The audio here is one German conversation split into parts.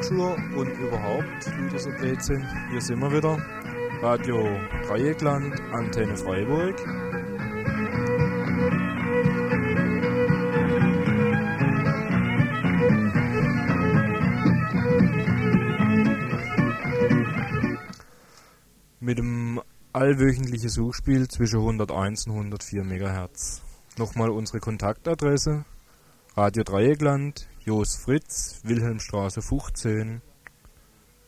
Bonjour und überhaupt, wie das so Blödsinn. Hier sind wir wieder. Radio Dreieckland, Antenne Freiburg. Mit dem allwöchentlichen Suchspiel zwischen 101 und 104 MHz. Nochmal unsere Kontaktadresse Radio Dreieckland, Jos Fritz, Wilhelmstraße 15,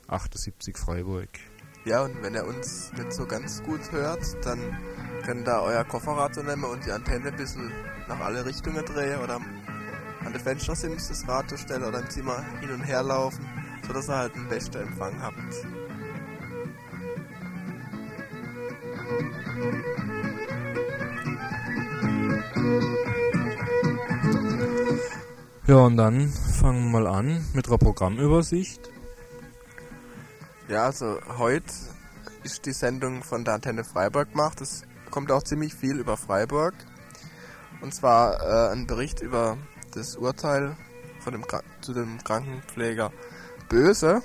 78 Freiburg. Ja, und wenn ihr uns nicht so ganz gut hört, dann könnt ihr euer Kofferradio nehmen und die Antenne ein bisschen nach alle Richtungen drehen oder an der Fenstersims das Radio stellen oder im Zimmer hin und her laufen, sodass ihr halt einen besten Empfang habt. Ja, und dann fangen wir mal an mit der Programmübersicht. Ja, also heute ist die Sendung von der Antenne Freiburg gemacht. Es kommt auch ziemlich viel über Freiburg. Und zwar äh, ein Bericht über das Urteil von dem zu dem Krankenpfleger Böse.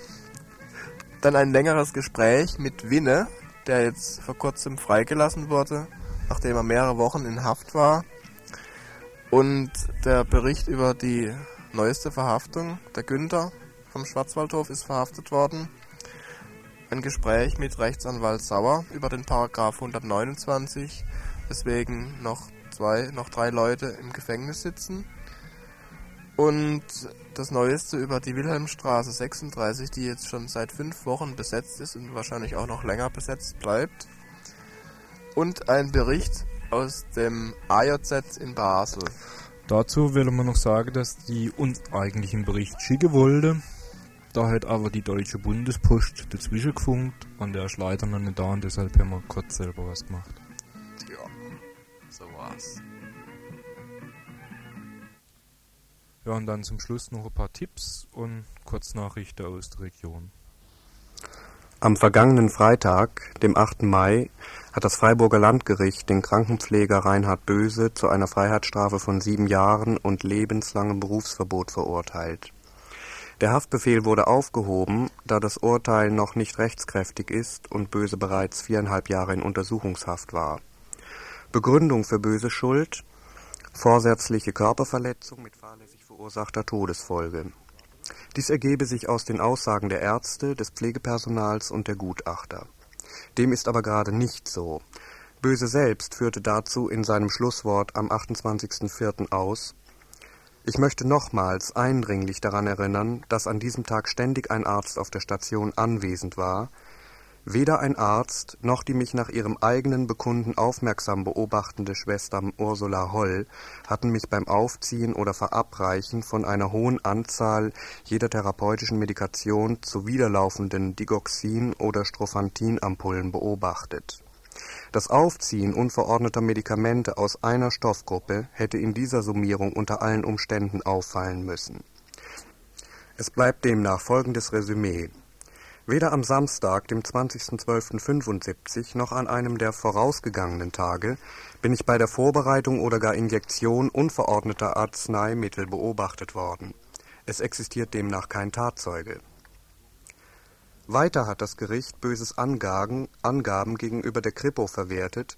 Dann ein längeres Gespräch mit Winne, der jetzt vor kurzem freigelassen wurde, nachdem er mehrere Wochen in Haft war. Und der Bericht über die neueste Verhaftung, der Günther vom Schwarzwaldhof ist verhaftet worden. Ein Gespräch mit Rechtsanwalt Sauer über den Paragraph 129, weswegen noch zwei, noch drei Leute im Gefängnis sitzen. Und das Neueste über die Wilhelmstraße 36, die jetzt schon seit fünf Wochen besetzt ist und wahrscheinlich auch noch länger besetzt bleibt. Und ein Bericht aus dem AJZ in Basel. Dazu will man noch sagen, dass die uns eigentlich einen Bericht schicken wollte. Da hat aber die Deutsche Bundespost dazwischen gefunkt und der ist leider noch nicht da und deshalb haben wir kurz selber was gemacht. Ja, so war's. Ja, und dann zum Schluss noch ein paar Tipps und Kurznachrichten aus der Region. Am vergangenen Freitag, dem 8. Mai, hat das Freiburger Landgericht den Krankenpfleger Reinhard Böse zu einer Freiheitsstrafe von sieben Jahren und lebenslangem Berufsverbot verurteilt. Der Haftbefehl wurde aufgehoben, da das Urteil noch nicht rechtskräftig ist und Böse bereits viereinhalb Jahre in Untersuchungshaft war. Begründung für Böse Schuld vorsätzliche Körperverletzung mit fahrlässig verursachter Todesfolge dies ergebe sich aus den Aussagen der Ärzte, des Pflegepersonals und der Gutachter. Dem ist aber gerade nicht so. Böse selbst führte dazu in seinem Schlusswort am 28.04. aus Ich möchte nochmals eindringlich daran erinnern, dass an diesem Tag ständig ein Arzt auf der Station anwesend war, Weder ein Arzt noch die mich nach ihrem eigenen Bekunden aufmerksam beobachtende Schwester Ursula Holl hatten mich beim Aufziehen oder Verabreichen von einer hohen Anzahl jeder therapeutischen Medikation zu widerlaufenden Digoxin- oder Strophanthinampullen beobachtet. Das Aufziehen unverordneter Medikamente aus einer Stoffgruppe hätte in dieser Summierung unter allen Umständen auffallen müssen. Es bleibt demnach folgendes Resümee Weder am Samstag, dem 20.12.75, noch an einem der vorausgegangenen Tage bin ich bei der Vorbereitung oder gar Injektion unverordneter Arzneimittel beobachtet worden. Es existiert demnach kein Tatzeuge. Weiter hat das Gericht Böses Angaben, Angaben gegenüber der Kripo verwertet,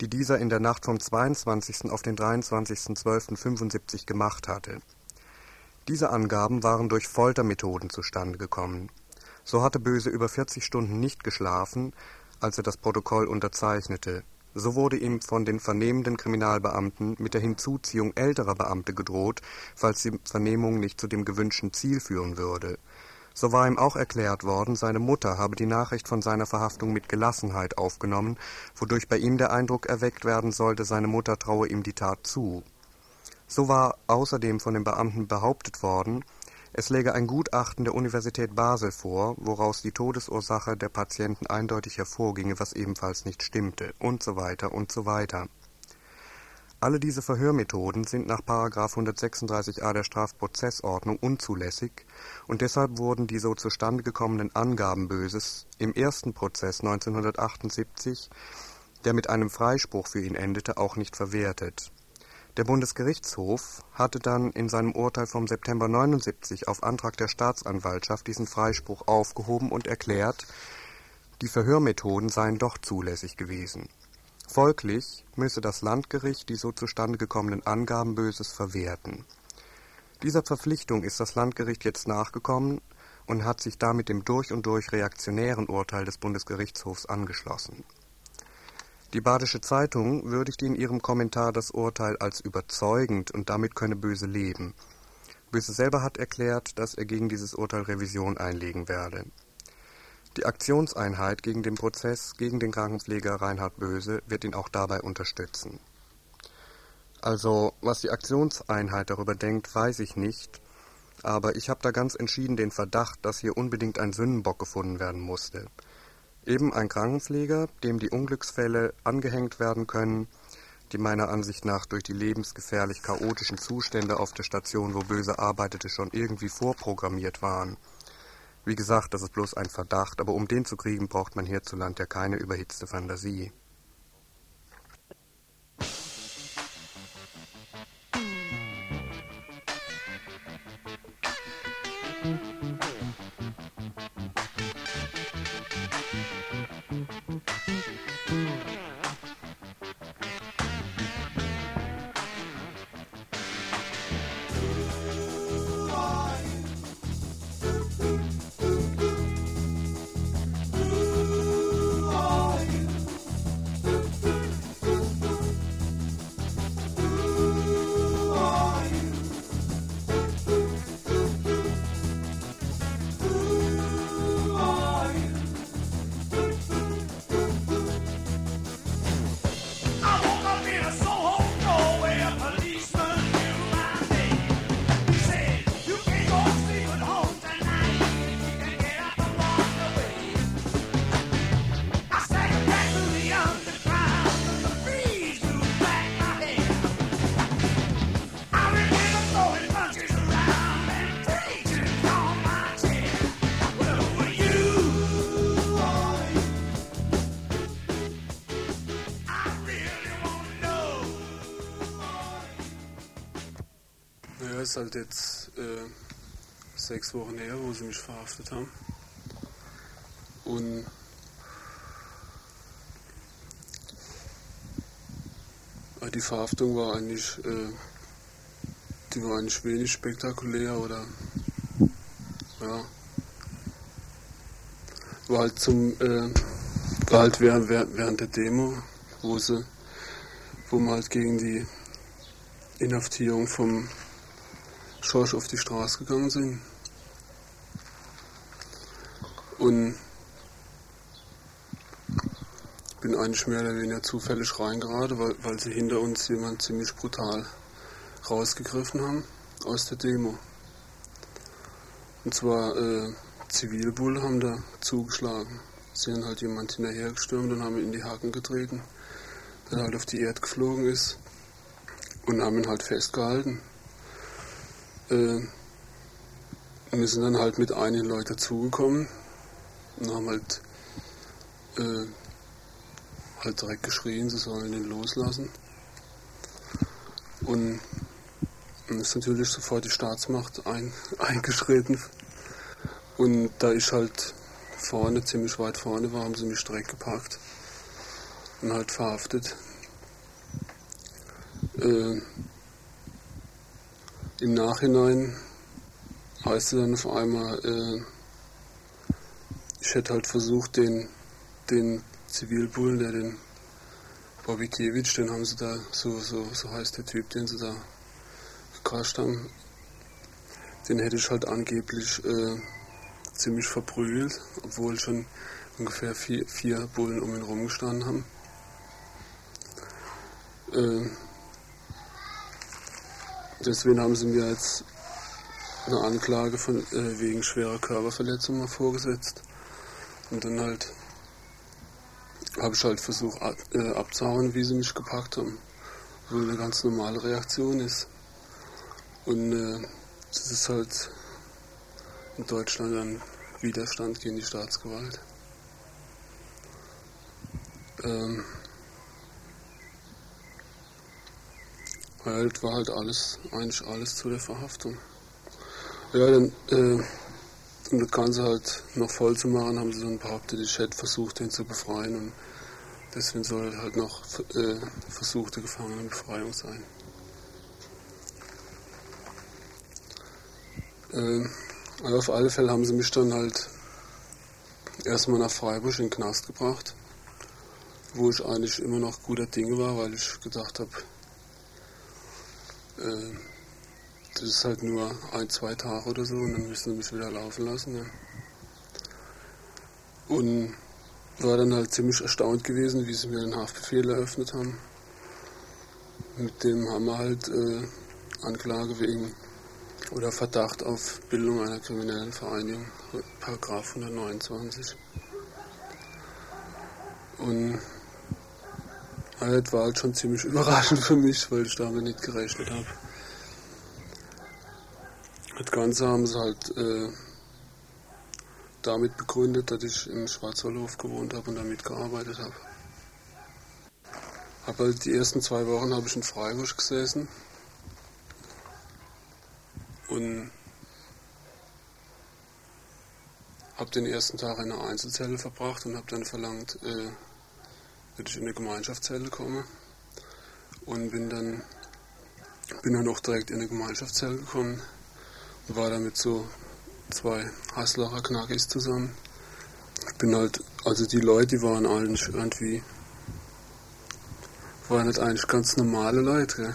die dieser in der Nacht vom 22. auf den 23.12.75 gemacht hatte. Diese Angaben waren durch Foltermethoden zustande gekommen so hatte Böse über 40 Stunden nicht geschlafen, als er das Protokoll unterzeichnete. So wurde ihm von den vernehmenden Kriminalbeamten mit der Hinzuziehung älterer Beamte gedroht, falls die Vernehmung nicht zu dem gewünschten Ziel führen würde. So war ihm auch erklärt worden, seine Mutter habe die Nachricht von seiner Verhaftung mit Gelassenheit aufgenommen, wodurch bei ihm der Eindruck erweckt werden sollte, seine Mutter traue ihm die Tat zu. So war außerdem von den Beamten behauptet worden, es läge ein Gutachten der Universität Basel vor, woraus die Todesursache der Patienten eindeutig hervorginge, was ebenfalls nicht stimmte, und so weiter und so weiter. Alle diese Verhörmethoden sind nach 136a der Strafprozessordnung unzulässig und deshalb wurden die so zustande gekommenen Angaben Böses im ersten Prozess 1978, der mit einem Freispruch für ihn endete, auch nicht verwertet Der Bundesgerichtshof hatte dann in seinem Urteil vom September 79 auf Antrag der Staatsanwaltschaft diesen Freispruch aufgehoben und erklärt, die Verhörmethoden seien doch zulässig gewesen. Folglich müsse das Landgericht die so zustande gekommenen Angaben Böses verwerten. Dieser Verpflichtung ist das Landgericht jetzt nachgekommen und hat sich damit dem durch und durch reaktionären Urteil des Bundesgerichtshofs angeschlossen. Die Badische Zeitung würdigte in ihrem Kommentar das Urteil als überzeugend und damit könne Böse leben. Böse selber hat erklärt, dass er gegen dieses Urteil Revision einlegen werde. Die Aktionseinheit gegen den Prozess gegen den Krankenpfleger Reinhard Böse wird ihn auch dabei unterstützen. Also, was die Aktionseinheit darüber denkt, weiß ich nicht, aber ich habe da ganz entschieden den Verdacht, dass hier unbedingt ein Sündenbock gefunden werden musste. Eben ein Krankenpfleger, dem die Unglücksfälle angehängt werden können, die meiner Ansicht nach durch die lebensgefährlich chaotischen Zustände auf der Station, wo Böse arbeitete, schon irgendwie vorprogrammiert waren. Wie gesagt, das ist bloß ein Verdacht, aber um den zu kriegen, braucht man hierzulande ja keine überhitzte Fantasie. Ist halt jetzt äh, sechs Wochen her, wo sie mich verhaftet haben. Und die Verhaftung war eigentlich, äh, die war eigentlich wenig spektakulär oder ja, war halt zum, äh, war halt während, während der Demo, wo sie, wo man halt gegen die Inhaftierung vom Schorsch auf die Straße gegangen sind. Und bin eigentlich mehr oder weniger zufällig reingeraten, weil, weil sie hinter uns jemand ziemlich brutal rausgegriffen haben aus der Demo. Und zwar äh, Zivilbull haben da zugeschlagen. Sie haben halt jemand hinterhergestürmt und haben ihn in die Haken getreten, der halt auf die Erde geflogen ist und haben ihn halt festgehalten. Äh, wir sind dann halt mit einigen Leuten dazugekommen und haben halt, äh, halt direkt geschrien, sie sollen ihn loslassen. Und dann ist natürlich sofort die Staatsmacht ein, eingeschritten. Und da ich halt vorne, ziemlich weit vorne war, haben sie mich direkt gepackt und halt verhaftet. Äh, im Nachhinein heißt es dann auf einmal, äh, ich hätte halt versucht, den, den Zivilbullen, der den Bobikiewicz, den haben sie da, so, so, so heißt der Typ, den sie da gekrascht haben, den hätte ich halt angeblich äh, ziemlich verprügelt, obwohl schon ungefähr vier, vier Bullen um ihn rumgestanden haben. Äh, Deswegen haben sie mir jetzt eine Anklage von, äh, wegen schwerer Körperverletzung mal vorgesetzt. Und dann halt habe ich halt versucht ab, äh, abzuhauen, wie sie mich gepackt haben. Wo eine ganz normale Reaktion ist. Und äh, das ist halt in Deutschland ein Widerstand gegen die Staatsgewalt. Ähm, Halt war halt alles, eigentlich alles zu der Verhaftung. Ja, dann, äh, um das Ganze halt noch voll zu machen, haben sie dann behauptet, ich hätte versucht, den zu befreien und deswegen soll halt noch äh, versuchte Gefangenenbefreiung sein. Äh, also auf alle Fälle haben sie mich dann halt erstmal nach Freiburg in den Knast gebracht, wo ich eigentlich immer noch guter Dinge war, weil ich gedacht habe, äh, das ist halt nur ein, zwei Tage oder so und dann müssen sie mich wieder laufen lassen. Ja. Und war dann halt ziemlich erstaunt gewesen, wie sie mir den Haftbefehl eröffnet haben. Mit dem haben wir halt äh, Anklage wegen oder Verdacht auf Bildung einer kriminellen Vereinigung, Paragraph 129. Und das war halt schon ziemlich überraschend für mich, weil ich damit nicht gerechnet habe. Das Ganze haben sie halt äh, damit begründet, dass ich in Schwarzwaldhof gewohnt habe und damit gearbeitet habe. Aber halt die ersten zwei Wochen habe ich in Freiburg gesessen und habe den ersten Tag in einer Einzelzelle verbracht und habe dann verlangt, äh, dass ich in eine Gemeinschaftszelle komme und bin dann bin dann auch direkt in eine Gemeinschaftszelle gekommen war da mit so zwei Haslacher Knackis zusammen. Ich bin halt, also die Leute, die waren eigentlich irgendwie, waren halt eigentlich ganz normale Leute. Gell.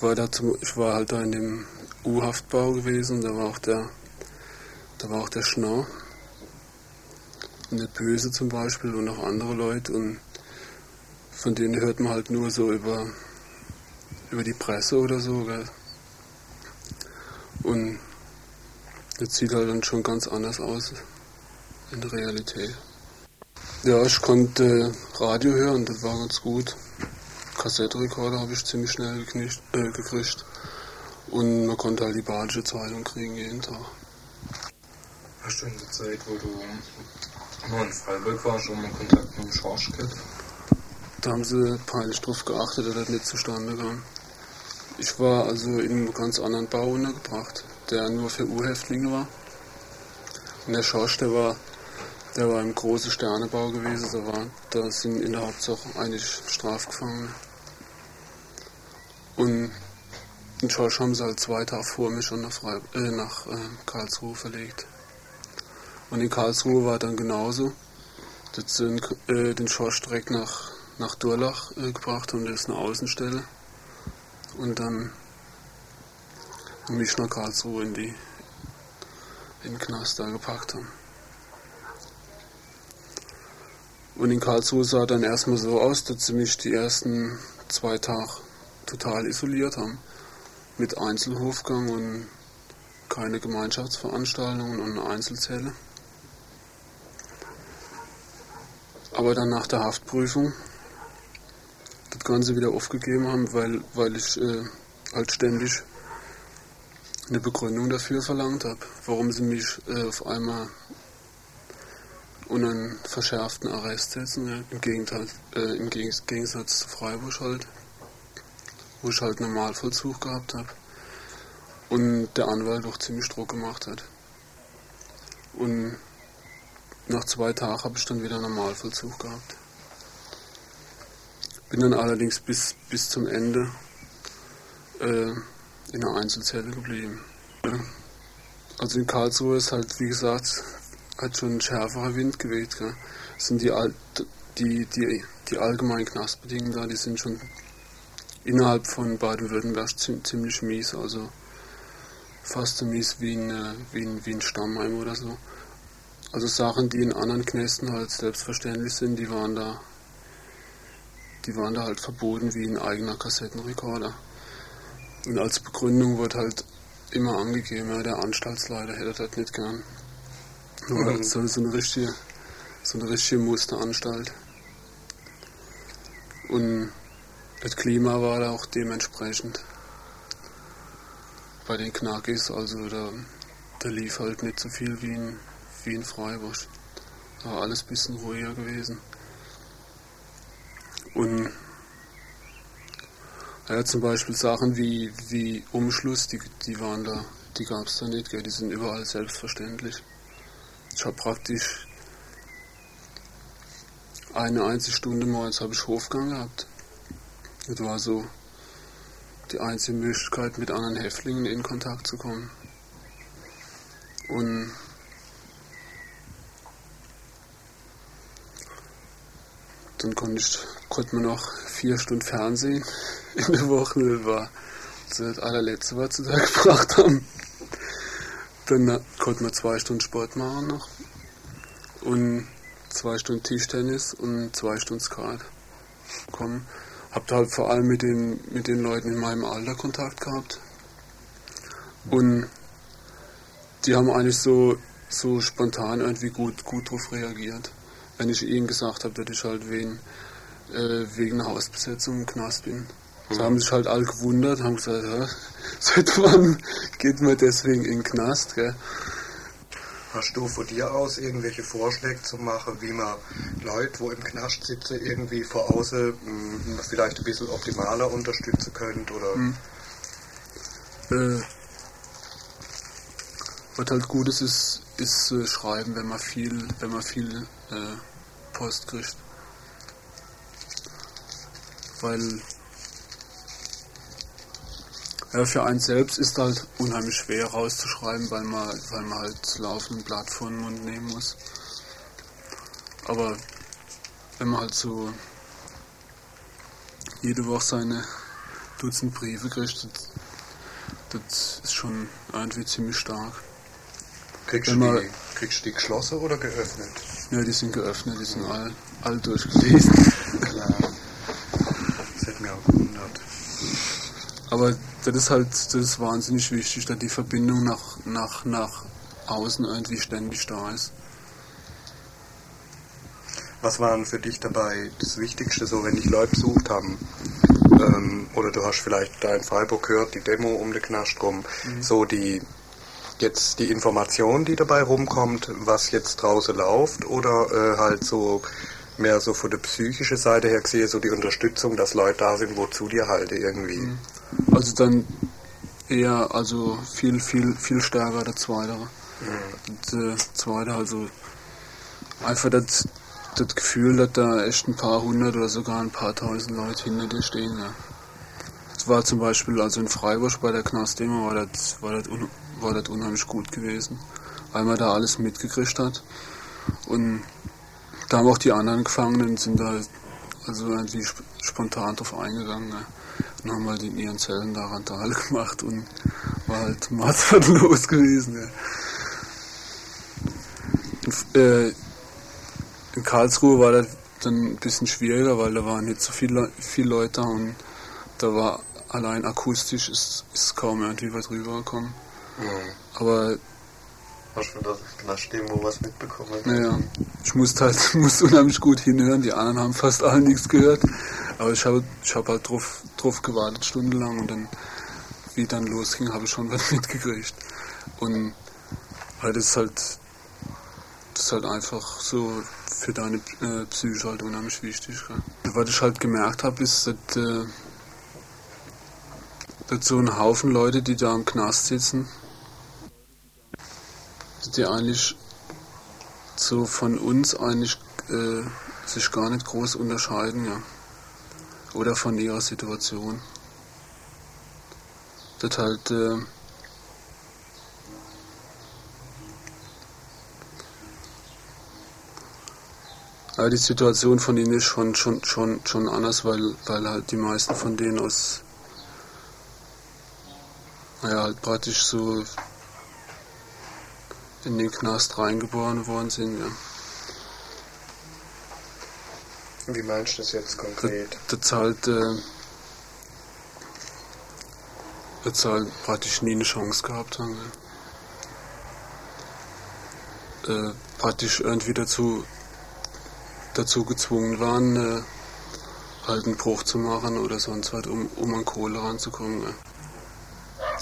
War da zum, ich war halt da in dem U-Haftbau gewesen, da war auch der, da war auch der Schnau. Der Böse zum Beispiel und auch andere Leute und von denen hört man halt nur so über, über die Presse oder so. Gell. Und das sieht halt dann schon ganz anders aus in der Realität. Ja, ich konnte Radio hören, das war ganz gut. Kassettenrekorder habe ich ziemlich schnell gekriegt, äh, gekriegt. Und man konnte halt die Badische Zeitung kriegen jeden Tag. Hast du in der Zeit, wo du nur in Freiburg warst, schon mal Kontakt mit dem Schorsch gehabt? Da haben sie peinlich drauf geachtet, dass das nicht zustande kam. Ich war also in einem ganz anderen Bau untergebracht, der nur für U-Häftlinge war. Und der Schorsch, der war, der war im großen Sternebau gewesen, da, war, da sind in der Hauptsache eigentlich Strafgefangene. Und den Schorsch haben sie halt zwei Tage vor mir schon nach, Freib äh, nach äh, Karlsruhe verlegt. Und in Karlsruhe war dann genauso. Das sind, äh, den Schorsch direkt nach, nach Durlach äh, gebracht und das ist eine Außenstelle und dann mich nach Karlsruhe in, die, in den Knast da gepackt haben. Und in Karlsruhe sah dann erstmal so aus, dass sie mich die ersten zwei Tage total isoliert haben. Mit Einzelhofgang und keine Gemeinschaftsveranstaltungen und eine Einzelzelle. Aber dann nach der Haftprüfung das Ganze wieder aufgegeben haben, weil, weil ich äh, halt ständig eine Begründung dafür verlangt habe, warum sie mich äh, auf einmal unter einen verschärften Arrest setzen, ja, im, Gegenteil, äh, im Gegensatz zu Freiburg halt, wo ich halt Normalvollzug gehabt habe und der Anwalt auch ziemlich Druck gemacht hat. Und nach zwei Tagen habe ich dann wieder Normalvollzug gehabt. Bin dann allerdings bis, bis zum Ende äh, in einer Einzelzelle geblieben. Also in Karlsruhe ist halt, wie gesagt, hat schon ein schärferer Wind geweht. Gell. Sind die, die, die, die allgemeinen Knastbedingungen da, die sind schon innerhalb von Baden-Württemberg ziemlich mies, also fast so mies wie ein, äh, wie ein, wie ein Stammheim oder so. Also Sachen, die in anderen Knästen halt selbstverständlich sind, die waren da die waren da halt verboten wie ein eigener Kassettenrekorder. Und als Begründung wurde halt immer angegeben, ja, der Anstaltsleiter hätte das nicht gern. Nur mhm. so, so, eine richtige, so eine richtige Musteranstalt. Und das Klima war da auch dementsprechend. Bei den Knackis, also da, da lief halt nicht so viel wie in, wie in Freiburg. War alles ein bisschen ruhiger gewesen. Und Ja, zum Beispiel Sachen wie, wie Umschluss, die, die waren da, die gab es da nicht, gell? die sind überall selbstverständlich. Ich habe praktisch eine einzige Stunde morgens habe ich Hofgang gehabt. Das war so die einzige Möglichkeit, mit anderen Häftlingen in Kontakt zu kommen. Und dann konnte, ich, konnte man noch vier Stunden Fernsehen in der Woche. Das war das allerletzte, was sie da gebracht haben. Dann konnte man zwei Stunden Sport machen noch. Und zwei Stunden Tischtennis und zwei Stunden Skat. Kommen. Habt halt vor allem mit den, mit den Leuten in meinem Alter Kontakt gehabt. Und die haben eigentlich so, so spontan irgendwie gut, gut darauf reagiert. Wenn ich ihnen gesagt habe, dass ich halt wegen, äh, wegen Hausbesetzung im Knast bin. Sie mhm. haben sich halt alle gewundert, haben gesagt, ja, seit wann geht man deswegen in den Knast, gell? Hast du von dir aus irgendwelche Vorschläge zu machen, wie man Leute, wo im Knast sitzen, irgendwie vor außen mh, hm, vielleicht ein bisschen optimaler unterstützen könnt? Oder? Hm. Äh, was halt gut ist, ist, ist äh, Schreiben, wenn man viel, wenn man viel äh, Post kriegt. Weil ja, für einen selbst ist halt unheimlich schwer rauszuschreiben, weil man, weil man halt laufend ein Blatt vor den Mund nehmen muss. Aber wenn man halt so jede Woche seine Dutzend Briefe kriegt, das, das ist schon irgendwie ziemlich stark. Kriegst du, die, kriegst du die geschlossen oder geöffnet? Ja, die sind geöffnet, die sind all, all durchgelesen. Klar. Das hätte mir auch gewundert. Aber das ist halt, das ist wahnsinnig wichtig, dass die Verbindung nach, nach, nach außen irgendwie ständig da ist. Was war denn für dich dabei das Wichtigste, so wenn dich Leute besucht haben? Ähm, oder du hast vielleicht da in Freiburg gehört, die Demo um den Knast rum, mhm. so die jetzt die Information, die dabei rumkommt, was jetzt draußen läuft, oder äh, halt so mehr so von der psychischen Seite her gesehen, so die Unterstützung, dass Leute da sind, wozu dir halte irgendwie. Mhm. Also dann eher, also viel, viel, viel stärker der Zweite. Mhm. Der Zweite, also einfach das, das Gefühl, dass da echt ein paar hundert oder sogar ein paar tausend Leute hinter dir stehen. Ja. Das war zum Beispiel, also in Freiburg bei der Knastdemo war das, war das, un, war das unheimlich gut gewesen, weil man da alles mitgekriegt hat. Und da haben auch die anderen Gefangenen sind da also irgendwie spontan drauf eingegangen. Ja. Und haben halt in ihren Zellen da Randale gemacht und war halt maßlos gewesen. Ja. In, äh, in Karlsruhe war das dann ein bisschen schwieriger, weil da waren nicht so viele, viele Leute und da war allein akustisch ist, ist kaum irgendwie was rübergekommen. Aber Hast du das Knastdemo was mitbekommen? Naja, ich musste halt musste unheimlich gut hinhören, die anderen haben fast alle nichts gehört. Aber ich habe ich hab halt drauf, drauf gewartet, stundenlang und dann, wie dann losging, habe ich schon was mitgekriegt. Und halt ist halt, das ist halt einfach so für deine äh, Psyche halt unheimlich wichtig. Gell? Was ich halt gemerkt habe, ist, dass, äh, dass so ein Haufen Leute, die da im Knast sitzen, die eigentlich so von uns eigentlich äh, sich gar nicht groß unterscheiden, ja. Oder von ihrer Situation. Das halt äh, Aber die Situation von ihnen ist schon, schon, schon, schon anders, weil, weil halt die meisten von denen aus, naja, halt praktisch so in den Knast reingeboren worden sind. Ja. Wie meinst du das jetzt konkret? Das halt, äh, das halt praktisch nie eine Chance gehabt haben. Äh, praktisch irgendwie dazu, dazu gezwungen waren, äh, halt einen Bruch zu machen oder sonst was, um, um an Kohle ranzukommen. Ja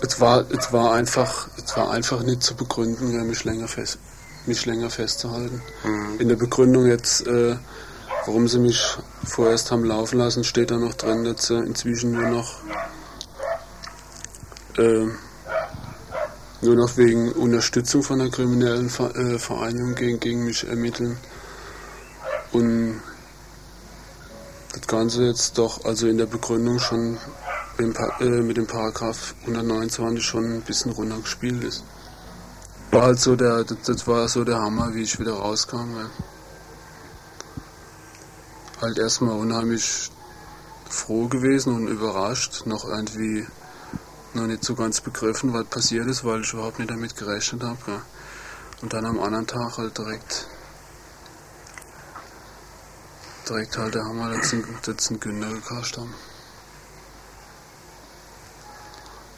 es war, es war einfach, es war einfach nicht zu begründen, mich länger fest, mich länger festzuhalten. Mhm. In der Begründung jetzt, äh, warum sie mich vorerst haben laufen lassen, steht da noch drin, dass sie inzwischen nur noch äh, nur noch wegen Unterstützung von einer kriminellen äh, Vereinigung gegen, gegen mich ermitteln. Und das Ganze jetzt doch, also in der Begründung schon äh, mit dem Paragraph 129 schon ein bisschen runtergespielt ist. War halt so der, das, das war so der Hammer, wie ich wieder rauskam. Weil halt erstmal unheimlich froh gewesen und überrascht, noch irgendwie noch nicht so ganz begriffen, was passiert ist, weil ich überhaupt nicht damit gerechnet habe. Und dann am anderen Tag halt direkt direkt halt der Hammer, dass sie einen Günther gekascht haben.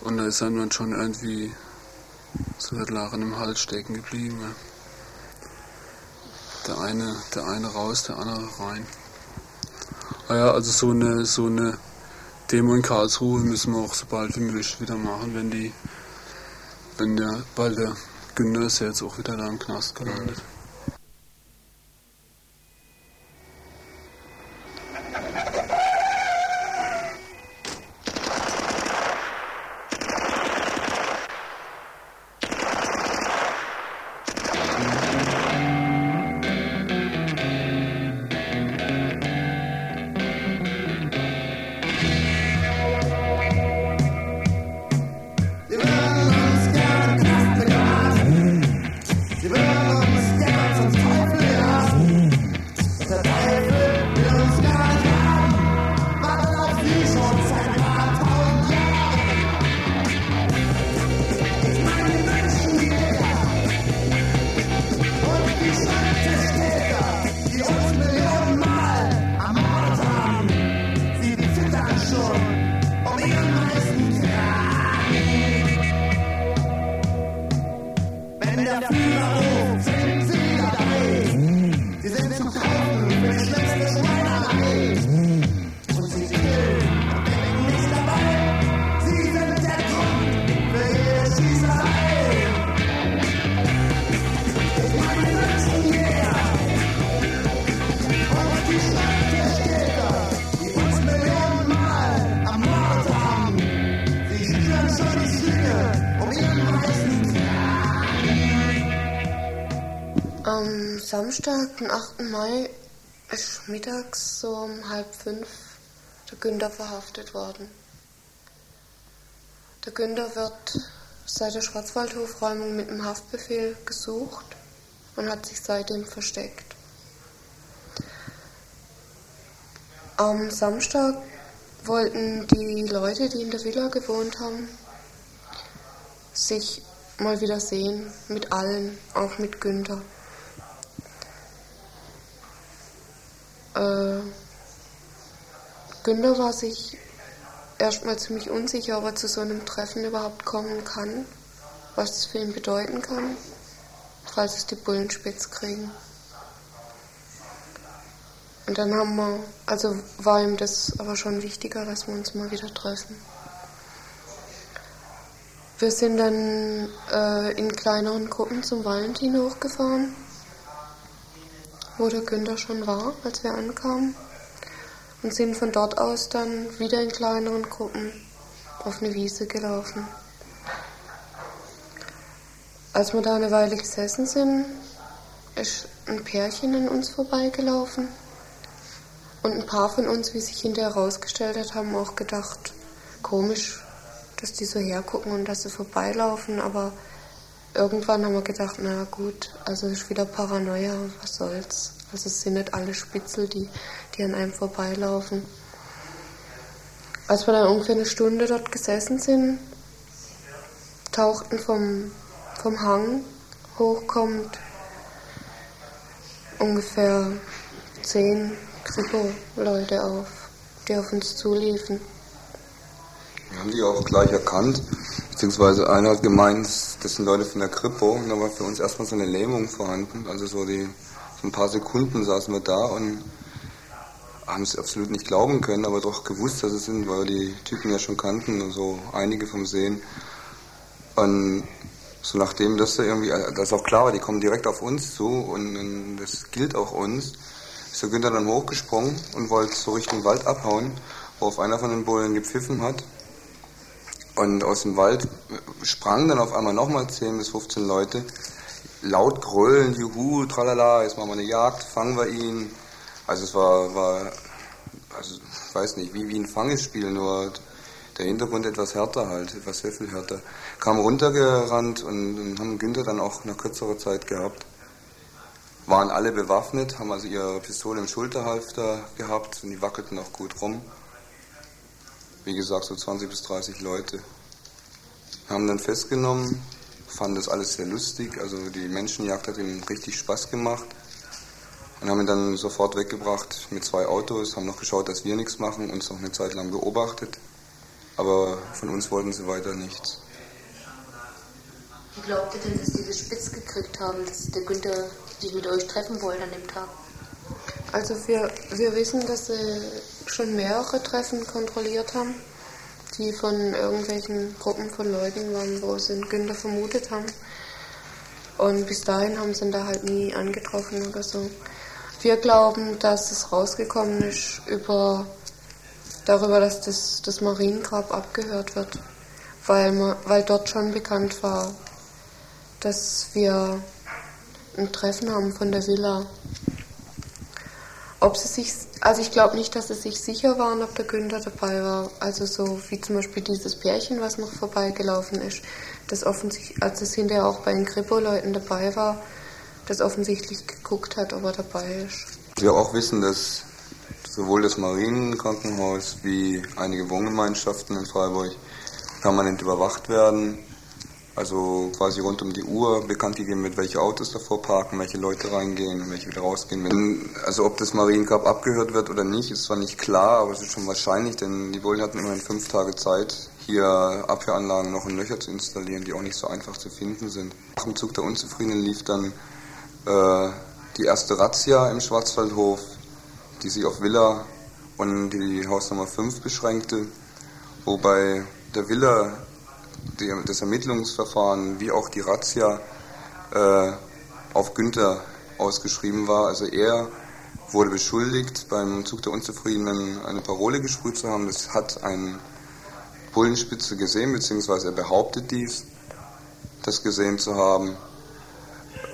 Und da ist dann schon irgendwie so das Lachen im Hals stecken geblieben. Ja. Der eine, der eine raus, der andere rein. Ah ja, also so eine, so eine Demo in Karlsruhe müssen wir auch so bald wie möglich wieder machen, wenn die, wenn der, weil der Günther ist ja jetzt auch wieder da im Knast gelandet. Den 8. Mai, ist mittags so um halb fünf der Günther verhaftet worden. Der Günther wird seit der Schwarzwaldhofräumung mit dem Haftbefehl gesucht und hat sich seitdem versteckt. Am Samstag wollten die Leute, die in der Villa gewohnt haben, sich mal wieder sehen mit allen, auch mit Günther. Äh, Günther war sich erstmal ziemlich unsicher, ob er zu so einem Treffen überhaupt kommen kann, was das für ihn bedeuten kann, falls es die Bullen spitz kriegen. Und dann haben wir, also war ihm das aber schon wichtiger, dass wir uns mal wieder treffen. Wir sind dann äh, in kleineren Gruppen zum Valentin hochgefahren wo der Günther schon war, als wir ankamen. Und sind von dort aus dann wieder in kleineren Gruppen auf eine Wiese gelaufen. Als wir da eine Weile gesessen sind, ist ein Pärchen an uns vorbeigelaufen. Und ein paar von uns, wie sich hinterher herausgestellt hat, haben auch gedacht, komisch, dass die so hergucken und dass sie vorbeilaufen. Aber irgendwann haben wir gedacht, na gut, also ist wieder Paranoia, was soll's. Also es sind nicht alle Spitzel, die, die an einem vorbeilaufen. Als wir dann ungefähr eine Stunde dort gesessen sind, tauchten vom, vom Hang hochkommt ungefähr zehn Kripo-Leute auf, die auf uns zuliefen. Wir haben die auch gleich erkannt, beziehungsweise einer hat gemeint, das sind Leute von der Kripo und da war für uns erstmal so eine Lähmung vorhanden, also so die so ein paar Sekunden saßen wir da und haben es absolut nicht glauben können, aber doch gewusst, dass es sind, weil wir die Typen ja schon kannten und so einige vom Sehen. Und so nachdem das da irgendwie, das auch klar war, die kommen direkt auf uns zu und, und das gilt auch uns, ist der Günther dann hochgesprungen und wollte so Richtung Wald abhauen, worauf einer von den Bullen gepfiffen hat. Und aus dem Wald sprangen dann auf einmal nochmal 10 bis 15 Leute, laut grölen, juhu, tralala, jetzt machen wir eine Jagd, fangen wir ihn. Also es war, war also ich weiß nicht, wie, wie ein Fangespiel, nur der Hintergrund etwas härter halt, etwas sehr viel härter. Kam runtergerannt und, und haben Günther dann auch nach kürzerer Zeit gehabt. Waren alle bewaffnet, haben also ihre Pistole im Schulterhalfter gehabt und die wackelten auch gut rum. Wie gesagt, so 20 bis 30 Leute. Haben dann festgenommen, fanden das alles sehr lustig, also die Menschenjagd hat ihnen richtig Spaß gemacht und haben ihn dann sofort weggebracht mit zwei Autos, haben noch geschaut, dass wir nichts machen, uns noch eine Zeit lang beobachtet, aber von uns wollten sie weiter nichts. Wie glaubt ihr denn, dass die das spitz gekriegt haben, dass der Günther sich mit euch treffen wollte an dem Tag? Also wir, wir wissen, dass sie schon mehrere Treffen kontrolliert haben, die von irgendwelchen Gruppen von Leuten waren, wo sie Günther vermutet haben. Und bis dahin haben sie ihn da halt nie angetroffen oder so. Wir glauben, dass es rausgekommen ist über, darüber, dass das, das Mariengrab abgehört wird, weil, weil dort schon bekannt war, dass wir ein Treffen haben von der Villa. Ob sie sich, also ich glaube nicht, dass sie sich sicher waren, ob der Günther dabei war. Also so wie zum Beispiel dieses Pärchen, was noch vorbeigelaufen ist, das offensichtlich, als es hinterher auch bei den Kripo-Leuten dabei war, das offensichtlich geguckt hat, ob er dabei ist. Wir auch wissen, dass sowohl das Marienkrankenhaus wie einige Wohngemeinschaften in Freiburg permanent überwacht werden. Also quasi rund um die Uhr bekannt gegeben wird, welche Autos davor parken, welche Leute reingehen, welche wieder rausgehen. Also ob das Mariengrab abgehört wird oder nicht, ist zwar nicht klar, aber es ist schon wahrscheinlich, denn die Bullen hatten immerhin fünf Tage Zeit, hier Abhöranlagen noch in Löcher zu installieren, die auch nicht so einfach zu finden sind. Nach dem Zug der Unzufriedenen lief dann äh, die erste Razzia im Schwarzwaldhof, die sich auf Villa und die Hausnummer 5 beschränkte, wobei der Villa, das Ermittlungsverfahren wie auch die Razzia äh, auf Günther ausgeschrieben war. Also er wurde beschuldigt, beim Zug der Unzufriedenen eine Parole gesprüht zu haben. Das hat ein Bullenspitze gesehen, beziehungsweise er behauptet dies, das gesehen zu haben.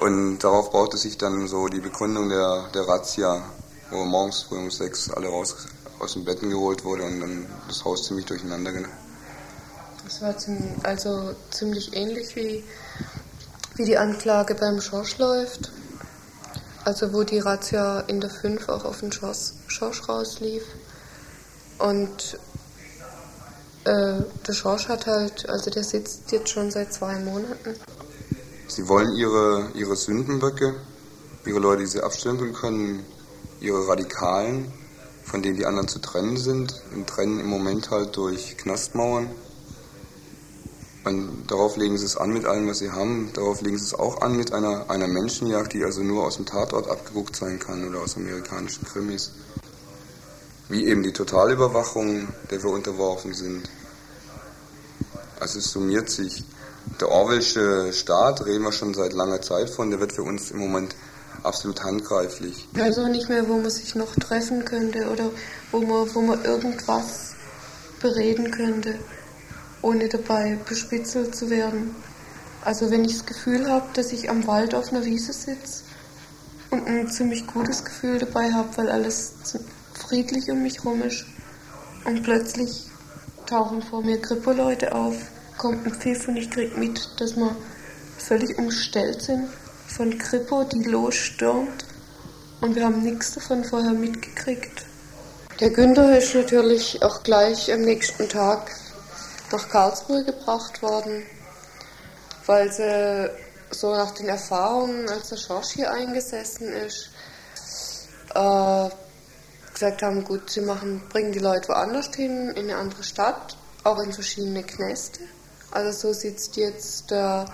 Und darauf baute sich dann so die Begründung der, der Razzia, wo morgens früh um sechs alle raus aus den Betten geholt wurde und dann das Haus ziemlich durcheinander Das war ziemlich, also ziemlich ähnlich wie, wie die Anklage beim Schorsch läuft. Also wo die Razzia in der 5 auch auf den Schorsch, Schorsch rauslief. Und äh, der Schorsch hat halt, also der sitzt jetzt schon seit zwei Monaten. Sie wollen ihre, ihre Sündenböcke, ihre Leute, die sie abstempeln können, ihre Radikalen, von denen die anderen zu trennen sind, und trennen im Moment halt durch Knastmauern. Und darauf legen sie es an mit allem, was sie haben. Darauf legen sie es auch an mit einer, einer Menschenjagd, die also nur aus dem Tatort abgeguckt sein kann oder aus amerikanischen Krimis. Wie eben die Totalüberwachung, der wir unterworfen sind. Also es summiert sich der Orwellsche Staat, reden wir schon seit langer Zeit von, der wird für uns im Moment absolut handgreiflich. Also nicht mehr, wo man sich noch treffen könnte oder wo man, wo man irgendwas bereden könnte, ohne dabei bespitzelt zu werden. Also wenn ich das Gefühl habe, dass ich am Wald auf einer Wiese sitze und ein ziemlich gutes Gefühl dabei habe, weil alles friedlich um mich rum ist und plötzlich tauchen vor mir Kripo-Leute auf kommt ein Pfiff und ich krieg mit, dass wir völlig umstellt sind von Kripo, die losstürmt und wir haben nichts davon vorher mitgekriegt. Der Günther ist natürlich auch gleich am nächsten Tag nach Karlsruhe gebracht worden, weil sie so nach den Erfahrungen, als der Schorsch hier eingesessen ist, äh, gesagt haben, gut, sie machen, bringen die Leute woanders hin, in eine andere Stadt, auch in verschiedene Knäste. Also so sitzt jetzt der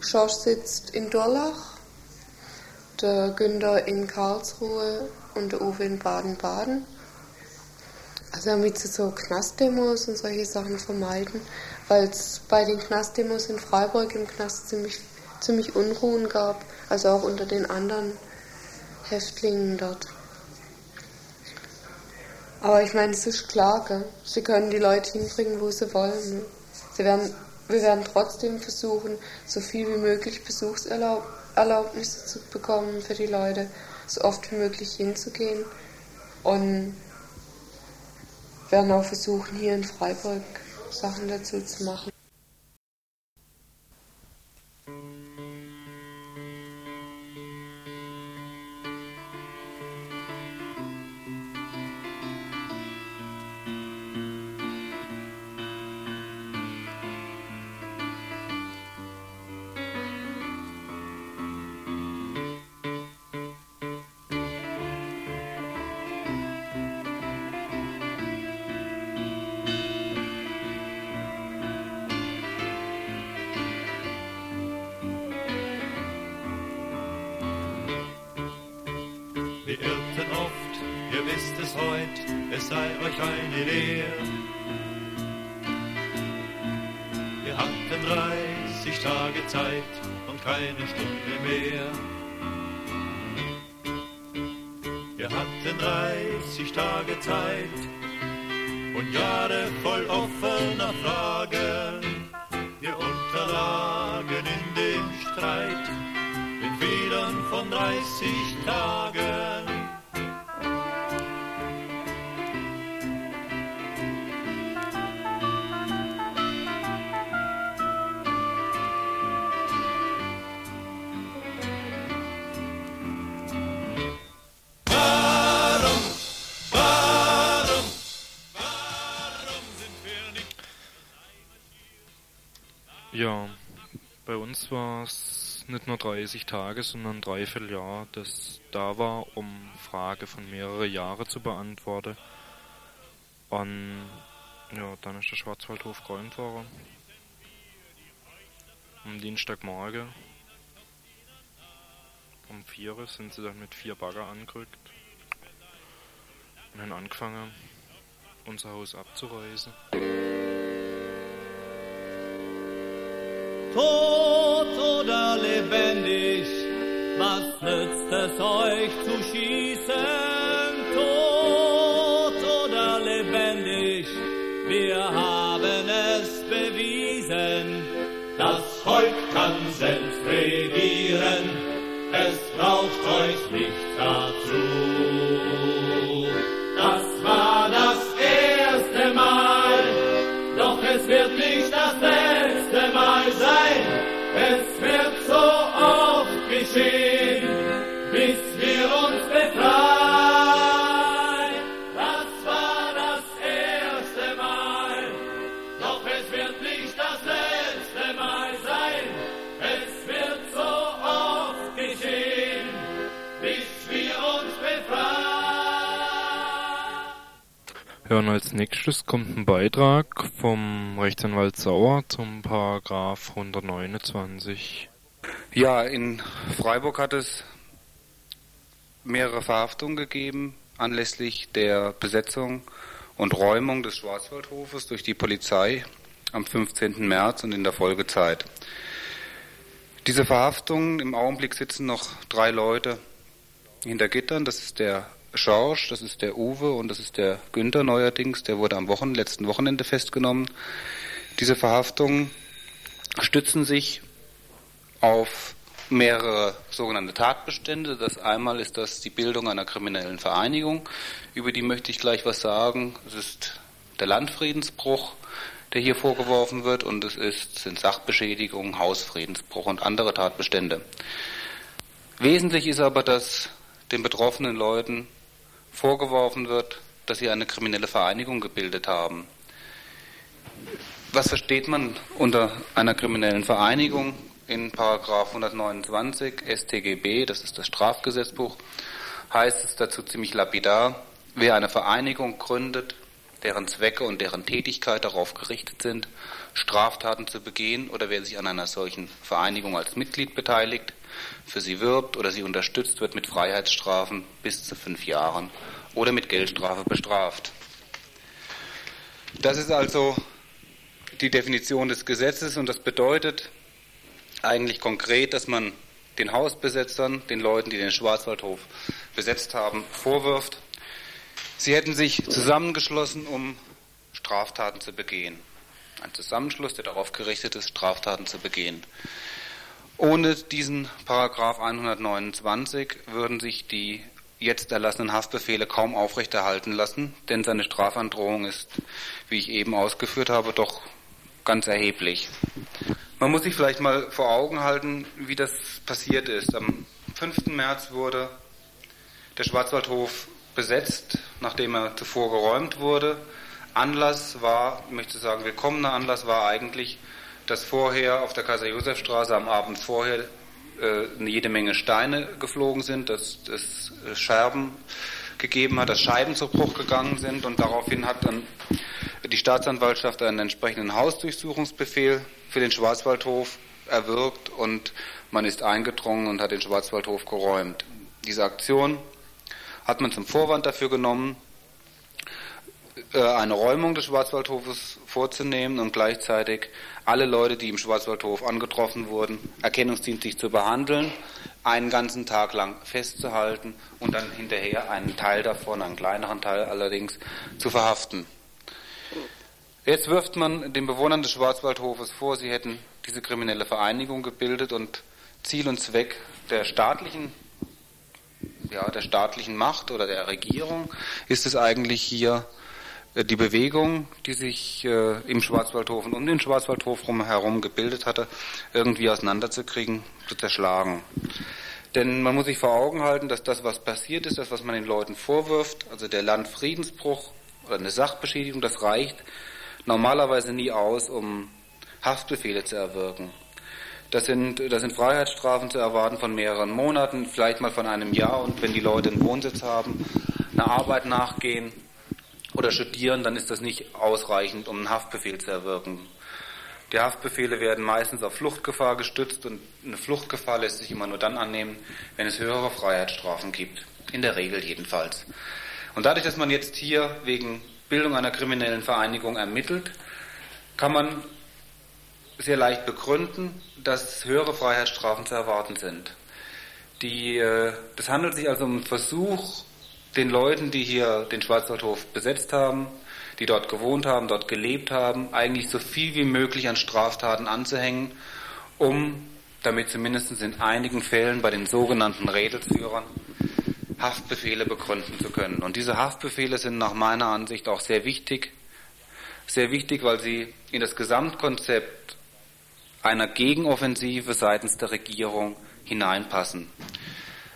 Schorsch sitzt in Dorlach, der Günther in Karlsruhe und der Uwe in Baden-Baden. Also damit sie so Knastdemos und solche Sachen vermeiden, weil es bei den Knastdemos in Freiburg im Knast ziemlich, ziemlich Unruhen gab, also auch unter den anderen Häftlingen dort. Aber ich meine, es ist klar, gell? sie können die Leute hinbringen, wo sie wollen. Sie werden, wir werden trotzdem versuchen, so viel wie möglich Besuchserlaubnisse zu bekommen für die Leute, so oft wie möglich hinzugehen. Und werden auch versuchen, hier in Freiburg Sachen dazu zu machen. es heut, es sei euch eine Lehr. Wir hatten 30 Tage Zeit und keine Stunde mehr. Wir hatten 30 Tage Zeit und Jahre voll offener Fragen. Wir unterlagen in dem Streit in Federn von 30 Tagen. Ja, bei uns war es nicht nur 30 Tage, sondern dreiviertel Jahr, das da war, um Frage von mehrere Jahre zu beantworten. Und ja, dann ist der Schwarzwaldhof geräumt worden. Am Dienstagmorgen um vier sind sie dann mit vier Bagger angerückt und haben angefangen, unser Haus abzureißen. Tot oder lebendig, was nützt es euch zu schießen? Tot oder lebendig, wir haben es bewiesen. Das Volk kann selbst regieren, nächstes kommt ein Beitrag vom Rechtsanwalt Sauer zum Paragraph 129. Ja, in Freiburg hat es mehrere Verhaftungen gegeben anlässlich der Besetzung und Räumung des Schwarzwaldhofes durch die Polizei am 15. März und in der Folgezeit. Diese Verhaftungen, im Augenblick sitzen noch drei Leute hinter Gittern. Das ist der Schorsch, das ist der Uwe und das ist der Günther neuerdings. Der wurde am Wochen, letzten Wochenende festgenommen. Diese Verhaftungen stützen sich auf mehrere sogenannte Tatbestände. Das einmal ist das die Bildung einer kriminellen Vereinigung. Über die möchte ich gleich was sagen. Es ist der Landfriedensbruch, der hier vorgeworfen wird, und es ist, sind Sachbeschädigungen, Hausfriedensbruch und andere Tatbestände. Wesentlich ist aber, dass den betroffenen Leuten vorgeworfen wird, dass sie eine kriminelle Vereinigung gebildet haben. Was versteht man unter einer kriminellen Vereinigung? In Paragraph 129 StGB, das ist das Strafgesetzbuch, heißt es dazu ziemlich lapidar, wer eine Vereinigung gründet, deren Zwecke und deren Tätigkeit darauf gerichtet sind, Straftaten zu begehen oder wer sich an einer solchen Vereinigung als Mitglied beteiligt, für sie wirbt oder sie unterstützt, wird mit Freiheitsstrafen bis zu fünf Jahren oder mit Geldstrafe bestraft. Das ist also die Definition des Gesetzes und das bedeutet eigentlich konkret, dass man den Hausbesetzern, den Leuten, die den Schwarzwaldhof besetzt haben, vorwirft, Sie hätten sich zusammengeschlossen, um Straftaten zu begehen. Ein Zusammenschluss, der darauf gerichtet ist, Straftaten zu begehen. Ohne diesen Paragraph 129 würden sich die jetzt erlassenen Haftbefehle kaum aufrechterhalten lassen, denn seine Strafandrohung ist, wie ich eben ausgeführt habe, doch ganz erheblich. Man muss sich vielleicht mal vor Augen halten, wie das passiert ist. Am 5. März wurde der Schwarzwaldhof besetzt, nachdem er zuvor geräumt wurde. Anlass war, ich möchte sagen, willkommener Anlass war eigentlich, dass vorher auf der Kaiser-Josef-Straße am Abend vorher äh, jede Menge Steine geflogen sind, dass es Scherben gegeben hat, dass Scheiben zu Bruch gegangen sind und daraufhin hat dann die Staatsanwaltschaft einen entsprechenden Hausdurchsuchungsbefehl für den Schwarzwaldhof erwirkt und man ist eingedrungen und hat den Schwarzwaldhof geräumt. Diese Aktion hat man zum Vorwand dafür genommen, eine Räumung des Schwarzwaldhofes vorzunehmen und gleichzeitig alle Leute, die im Schwarzwaldhof angetroffen wurden, erkennungsdienstlich zu behandeln, einen ganzen Tag lang festzuhalten und dann hinterher einen Teil davon, einen kleineren Teil allerdings, zu verhaften. Jetzt wirft man den Bewohnern des Schwarzwaldhofes vor, sie hätten diese kriminelle Vereinigung gebildet und Ziel und Zweck der staatlichen, ja, der staatlichen Macht oder der Regierung ist es eigentlich hier, äh, die Bewegung, die sich äh, im Schwarzwaldhof und um den Schwarzwaldhof herum gebildet hatte, irgendwie auseinanderzukriegen, zu zerschlagen. Denn man muss sich vor Augen halten, dass das, was passiert ist, das, was man den Leuten vorwirft, also der Landfriedensbruch oder eine Sachbeschädigung, das reicht normalerweise nie aus, um Haftbefehle zu erwirken. Das sind, das sind Freiheitsstrafen zu erwarten von mehreren Monaten, vielleicht mal von einem Jahr. Und wenn die Leute einen Wohnsitz haben, einer Arbeit nachgehen oder studieren, dann ist das nicht ausreichend, um einen Haftbefehl zu erwirken. Die Haftbefehle werden meistens auf Fluchtgefahr gestützt und eine Fluchtgefahr lässt sich immer nur dann annehmen, wenn es höhere Freiheitsstrafen gibt. In der Regel jedenfalls. Und dadurch, dass man jetzt hier wegen Bildung einer kriminellen Vereinigung ermittelt, kann man sehr leicht begründen, dass höhere Freiheitsstrafen zu erwarten sind. Die, äh, das handelt sich also um einen Versuch, den Leuten, die hier den Schwarzwaldhof besetzt haben, die dort gewohnt haben, dort gelebt haben, eigentlich so viel wie möglich an Straftaten anzuhängen, um damit zumindest in einigen Fällen bei den sogenannten Rädelsführern Haftbefehle begründen zu können. Und diese Haftbefehle sind nach meiner Ansicht auch sehr wichtig, sehr wichtig, weil sie in das Gesamtkonzept einer Gegenoffensive seitens der Regierung hineinpassen.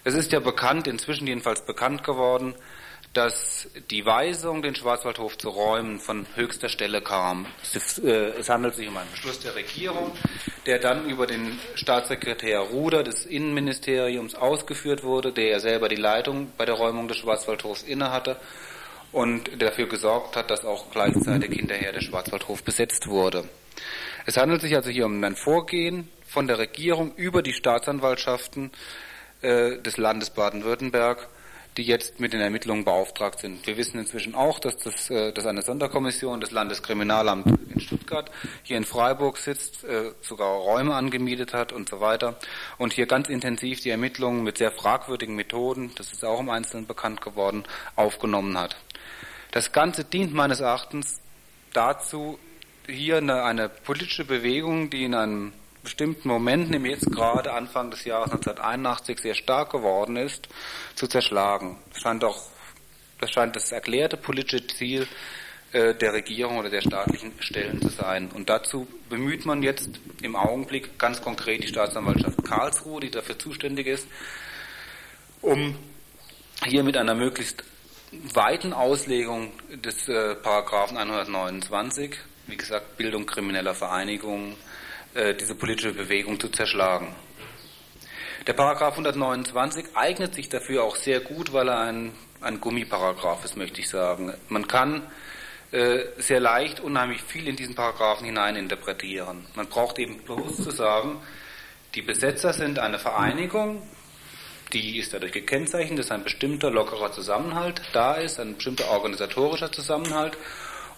Es ist ja bekannt, inzwischen jedenfalls bekannt geworden, dass die Weisung, den Schwarzwaldhof zu räumen, von höchster Stelle kam. Es, äh, es, handelt sich um einen Beschluss der Regierung, der dann über den Staatssekretär Ruder des Innenministeriums ausgeführt wurde, der ja selber die Leitung bei der Räumung des Schwarzwaldhofs innehatte und dafür gesorgt hat, dass auch gleichzeitig hinterher der Schwarzwaldhof besetzt wurde. Es handelt sich also hier um ein Vorgehen von der Regierung über die Staatsanwaltschaften äh, des Landes Baden-Württemberg die jetzt mit den Ermittlungen beauftragt sind. Wir wissen inzwischen auch, dass, das, äh, dass eine Sonderkommission des Landeskriminalamts in Stuttgart hier in Freiburg sitzt, äh, sogar Räume angemietet hat und so weiter und hier ganz intensiv die Ermittlungen mit sehr fragwürdigen Methoden, das ist auch im Einzelnen bekannt geworden, aufgenommen hat. Das Ganze dient meines Erachtens dazu, hier eine, eine politische Bewegung, die in einem bestimmten Moment, nämlich jetzt gerade Anfang des Jahres 1981 sehr stark geworden ist, zu zerschlagen. Das scheint auch, das scheint das erklärte politische Ziel äh, der Regierung oder der staatlichen Stellen zu sein. Und dazu bemüht man jetzt im Augenblick ganz konkret die Staatsanwaltschaft Karlsruhe, die dafür zuständig ist, um hier mit einer möglichst weiten Auslegung des äh, Paragraphen 129, wie gesagt, Bildung krimineller Vereinigungen, äh, diese politische Bewegung zu zerschlagen. Der Paragraph 129 eignet sich dafür auch sehr gut, weil er ein, ein Gummiparagraph ist, möchte ich sagen. Man kann äh, sehr leicht unheimlich viel in diesen Paragraphen hineininterpretieren. Man braucht eben bloß zu sagen, die Besetzer sind eine Vereinigung, die ist dadurch gekennzeichnet, dass ein bestimmter lockerer Zusammenhalt da ist, ein bestimmter organisatorischer Zusammenhalt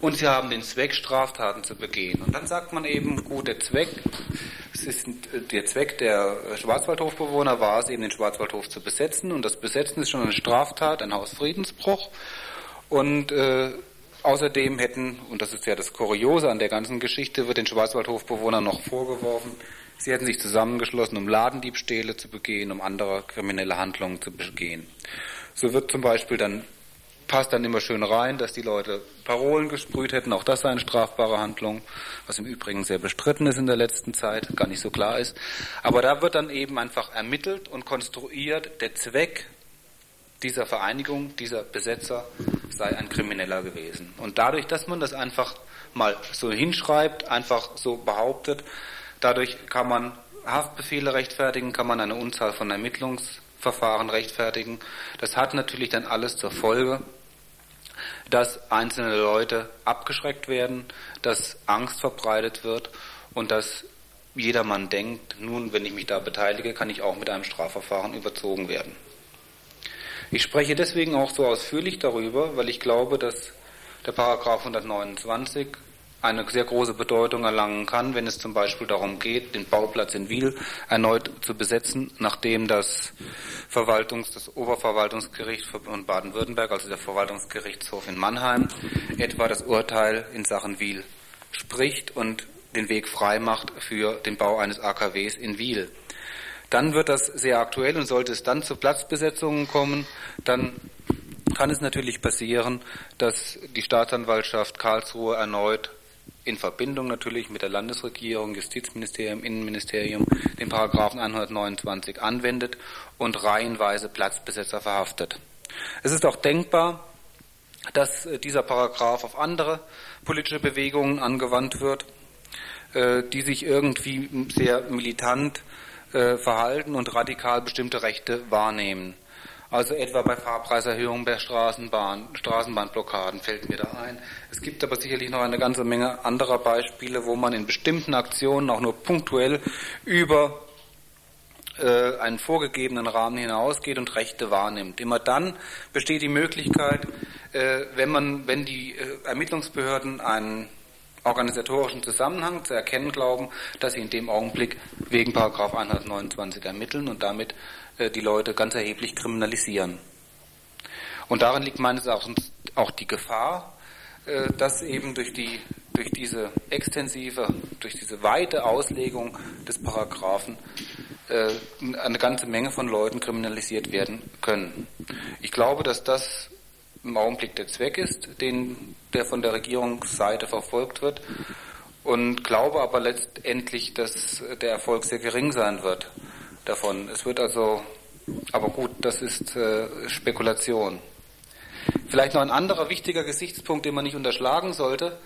und sie haben den Zweck, Straftaten zu begehen. Und dann sagt man eben, gut, der Zweck, es ist der Zweck der Schwarzwaldhofbewohner war es eben, den Schwarzwaldhof zu besetzen und das Besetzen ist schon eine Straftat, ein Hausfriedensbruch Und äh, außerdem hätten, und das ist ja das Kuriose an der ganzen Geschichte, wird den Schwarzwaldhofbewohnern noch vorgeworfen, sie hätten sich zusammengeschlossen, um Ladendiebstähle zu begehen, um andere kriminelle Handlungen zu begehen. So wird zum Beispiel dann passt dann immer schön rein, dass die Leute Parolen gesprüht hätten. Auch das sei eine strafbare Handlung, was im Übrigen sehr bestritten ist in der letzten Zeit, gar nicht so klar ist. Aber da wird dann eben einfach ermittelt und konstruiert, der Zweck dieser Vereinigung, dieser Besetzer sei ein Krimineller gewesen. Und dadurch, dass man das einfach mal so hinschreibt, einfach so behauptet, dadurch kann man Haftbefehle rechtfertigen, kann man eine Unzahl von Ermittlungsverfahren rechtfertigen. Das hat natürlich dann alles zur Folge, dass einzelne Leute abgeschreckt werden, dass Angst verbreitet wird und dass jedermann denkt, nun, wenn ich mich da beteilige, kann ich auch mit einem Strafverfahren überzogen werden. Ich spreche deswegen auch so ausführlich darüber, weil ich glaube, dass der Paragraph 129 eine sehr große Bedeutung erlangen kann, wenn es zum Beispiel darum geht, den Bauplatz in Wiel erneut zu besetzen, nachdem das Verwaltungs-, das Oberverwaltungsgericht von Baden-Württemberg, also der Verwaltungsgerichtshof in Mannheim, etwa das Urteil in Sachen Wiel spricht und den Weg frei macht für den Bau eines AKWs in Wiel. Dann wird das sehr aktuell und sollte es dann zu Platzbesetzungen kommen, dann kann es natürlich passieren, dass die Staatsanwaltschaft Karlsruhe erneut in Verbindung natürlich mit der Landesregierung, Justizministerium, Innenministerium den Paragraphen 129 anwendet und reihenweise Platzbesetzer verhaftet. Es ist auch denkbar, dass äh, dieser Paragraph auf andere politische Bewegungen angewandt wird, äh, die sich irgendwie sehr militant äh, verhalten und radikal bestimmte Rechte wahrnehmen. Also etwa bei Fahrpreiserhöhungen bei Straßenbahn, Straßenbahnblockaden fällt mir da ein. Es gibt aber sicherlich noch eine ganze Menge anderer Beispiele, wo man in bestimmten Aktionen auch nur punktuell über äh, einen vorgegebenen Rahmen hinausgeht und Rechte wahrnimmt. Immer dann besteht die Möglichkeit, äh, wenn man, wenn die äh, Ermittlungsbehörden einen organisatorischen Zusammenhang zu erkennen glauben, dass sie in dem Augenblick wegen Paragraph 129 ermitteln und damit die Leute ganz erheblich kriminalisieren. Und darin liegt meines Erachtens auch die Gefahr, äh, dass eben durch, die, durch diese extensive, durch diese weite Auslegung des Paragraphen äh, eine ganze Menge von Leuten kriminalisiert werden können. Ich glaube, dass das im Augenblick der Zweck ist, den, der von der Regierungsseite verfolgt wird und glaube aber letztendlich, dass der Erfolg sehr gering sein wird davon. Es wird also, aber gut, das ist äh, Spekulation. Vielleicht noch ein anderer wichtiger Gesichtspunkt, den man nicht unterschlagen sollte.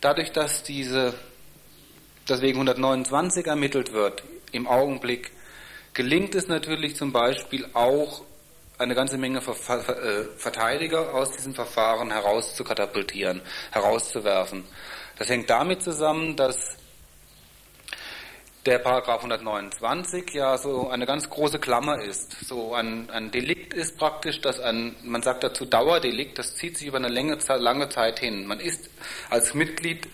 Dadurch, dass diese, dass wegen 129 ermittelt wird, im Augenblick, gelingt es natürlich zum Beispiel auch, eine ganze Menge äh, Verteidiger aus diesem Verfahren herauszukatapultieren, herauszuwerfen. Das hängt damit zusammen, dass der Paragraph 129 ja so eine ganz große Klammer ist. So ein, ein Delikt ist praktisch, dass ein, man sagt dazu Dauerdelikt, das zieht sich über eine lange, lange Zeit hin. Man ist als Mitglied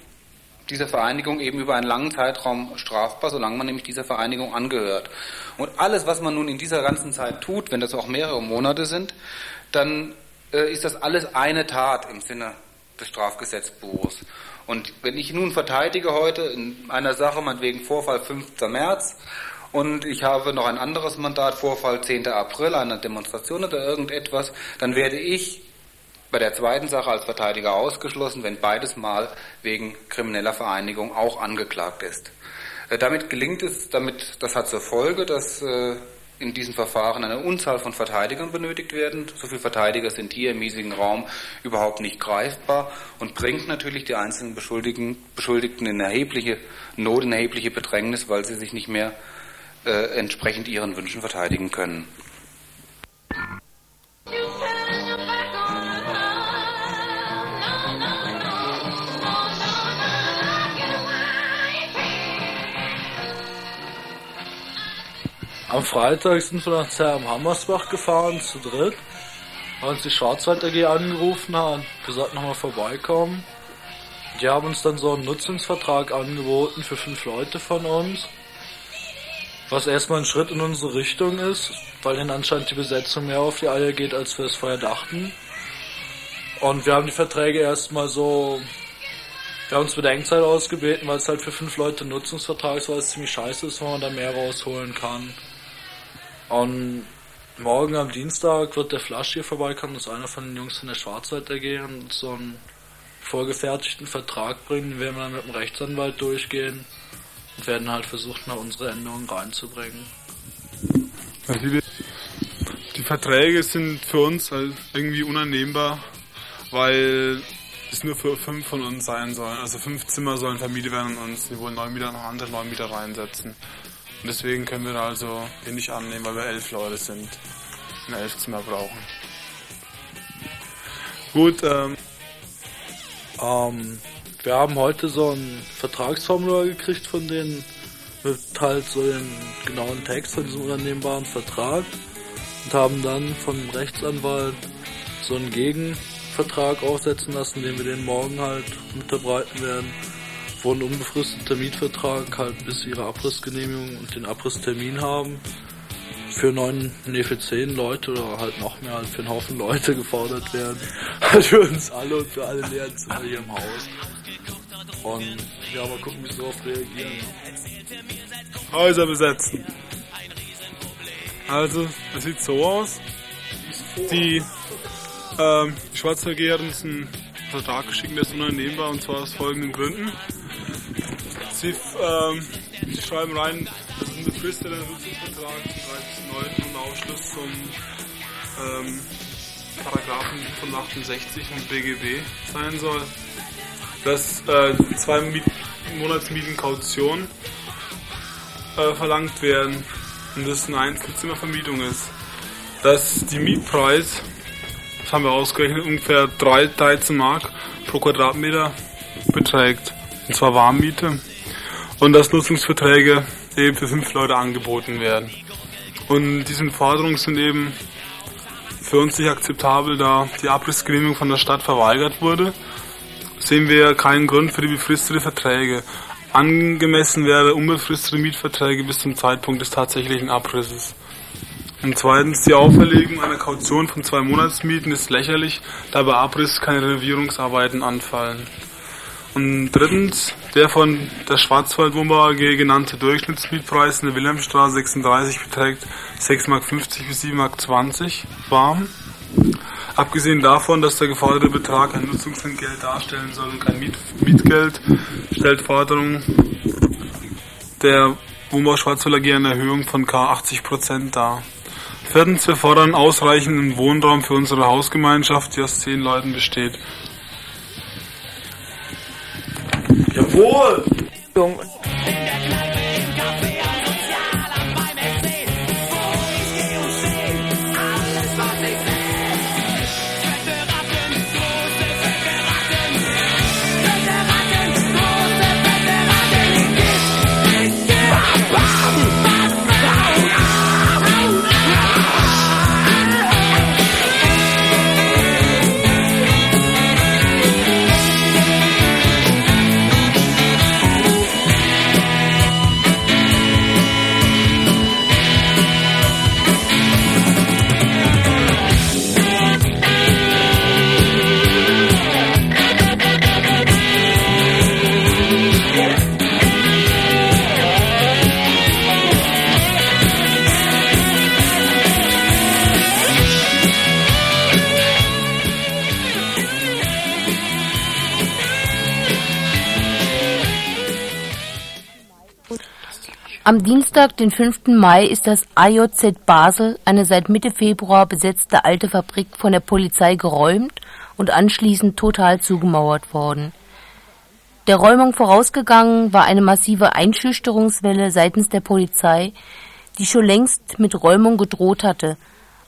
dieser Vereinigung eben über einen langen Zeitraum strafbar, solange man nämlich dieser Vereinigung angehört. Und alles, was man nun in dieser ganzen Zeit tut, wenn das auch mehrere Monate sind, dann äh, ist das alles eine Tat im Sinne des Strafgesetzbuches. Und wenn ich nun verteidige heute in einer Sache, meinetwegen Vorfall 5. März, und ich habe noch ein anderes Mandat, Vorfall 10. April, eine Demonstration oder irgendetwas, dann werde ich bei der zweiten Sache als Verteidiger ausgeschlossen, wenn beides Mal wegen krimineller Vereinigung auch angeklagt ist. Äh, damit gelingt es, damit, das hat zur Folge, dass äh, in diesen Verfahren eine Unzahl von Verteidigern benötigt werden. So viele Verteidiger sind hier im hiesigen Raum überhaupt nicht greifbar und bringt natürlich die einzelnen Beschuldigten, Beschuldigten in erhebliche Not, in erhebliche Bedrängnis, weil sie sich nicht mehr äh, entsprechend ihren Wünschen verteidigen können. Am Freitag sind wir nach Zerm Hammersbach gefahren, zu dritt. Haben uns die Schwarzwald AG angerufen, haben gesagt, nochmal vorbeikommen. Die haben uns dann so einen Nutzungsvertrag angeboten für fünf Leute von uns. Was erstmal ein Schritt in unsere Richtung ist, weil ihnen anscheinend die Besetzung mehr auf die Eier geht, als wir es vorher dachten. Und wir haben die Verträge erstmal so, wir haben uns Bedenkzeit ausgebeten, weil es halt für fünf Leute Nutzungsvertrag ist, weil es ziemlich scheiße ist, wenn man da mehr rausholen kann. Und morgen am Dienstag wird der Flasch hier vorbeikommen, das ist einer von den Jungs von der Schwarzwald AG und so einen vorgefertigten Vertrag bringen, den werden wir dann mit dem Rechtsanwalt durchgehen und werden halt versuchen, da unsere Änderungen reinzubringen. Also die, Verträge sind für uns irgendwie unannehmbar, weil es nur für fünf von uns sein sollen. Also fünf Zimmer sollen vermietet werden an uns. Wir wollen neun Mieter noch andere neun Mieter reinsetzen. Deswegen können wir also den nicht annehmen, weil wir elf Leute sind und elf Zimmer brauchen. Gut, ähm, Ähm, wir haben heute so ein Vertragsformular gekriegt von denen mit halt so den genauen Text von diesem unannehmbaren Vertrag und haben dann vom Rechtsanwalt so einen Gegenvertrag aufsetzen lassen, den wir den morgen halt unterbreiten werden, wo ein unbefristeter Mietvertrag halt bis ihre Abrissgenehmigung und den Abrisstermin haben für neun, nee, für zehn Leute oder halt noch mehr, halt für einen Haufen Leute gefordert werden. Halt für uns alle und für alle leeren Zimmer hier im Haus. Und ja, mal gucken, wie sie darauf reagieren. Häuser besetzen. Also, es sieht so aus. Die, ähm, Schwarze AG hat uns einen Vertrag geschickt, der ist unannehmbar und zwar aus folgenden Gründen. Sie, ähm, sie schreiben rein, das ist ein befristeter Nutzungsvertrag zum 30.09. und Ausschluss zum ähm, Paragraphen von 68 im BGB sein soll. Dass äh, zwei Miet Monatsmieten Kaution äh, verlangt werden und das eine Einzelzimmervermietung ist. Dass die Mietpreis, das haben wir ausgerechnet, ungefähr 3 13 Mark pro Quadratmeter beträgt. Und zwar Warmmiete. Und dass Nutzungsverträge eben für fünf Leute angeboten werden. Und diese Forderungen sind eben für uns nicht akzeptabel, da die Abrissgenehmigung von der Stadt verweigert wurde. Sehen wir keinen Grund für die befristete Verträge. Angemessen wäre unbefristete Mietverträge bis zum Zeitpunkt des tatsächlichen Abrisses. Und zweitens, die Auferlegung einer Kaution von zwei Monatsmieten ist lächerlich, da bei Abriss keine Renovierungsarbeiten anfallen. Und drittens, der von der Schwarzwaldwohnbau AG genannte Durchschnittsmietpreis in der Wilhelmstraße 36 beträgt 6,50 Mark bis 7,20 Mark warm. Abgesehen davon, dass der geforderte Betrag ein Nutzungsentgelt darstellen soll und kein Miet Mietgeld, stellt Forderung der Wohnbau Schwarzwald AG eine Erhöhung von K 80% dar. Viertens, wir fordern ausreichenden Wohnraum für unsere Hausgemeinschaft, die aus zehn Leuten besteht. 滚 Am Dienstag, den 5. Mai, ist das AJZ Basel, eine seit Mitte Februar besetzte alte Fabrik, von der Polizei geräumt und anschließend total zugemauert worden. Der Räumung vorausgegangen war eine massive Einschüchterungswelle seitens der Polizei, die schon längst mit Räumung gedroht hatte,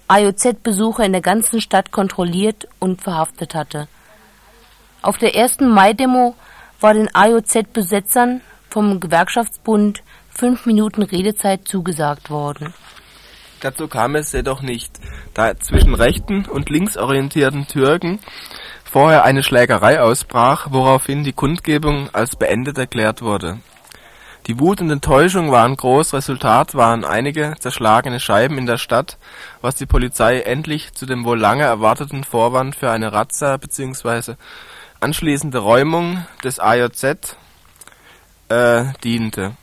AJZ-Besucher in der ganzen Stadt kontrolliert und verhaftet hatte. Auf der ersten Mai-Demo war den AJZ-Besetzern vom Gewerkschaftsbund fünf Minuten Redezeit zugesagt worden. Dazu kam es jedoch nicht, da zwischen rechten und linksorientierten Türken vorher eine Schlägerei ausbrach, woraufhin die Kundgebung als beendet erklärt wurde. Die Wut und Enttäuschung waren groß, Resultat waren einige zerschlagene Scheiben in der Stadt, was die Polizei endlich zu dem wohl lange erwarteten Vorwand für eine Razzia bzw. anschließende Räumung des AJZ äh, diente.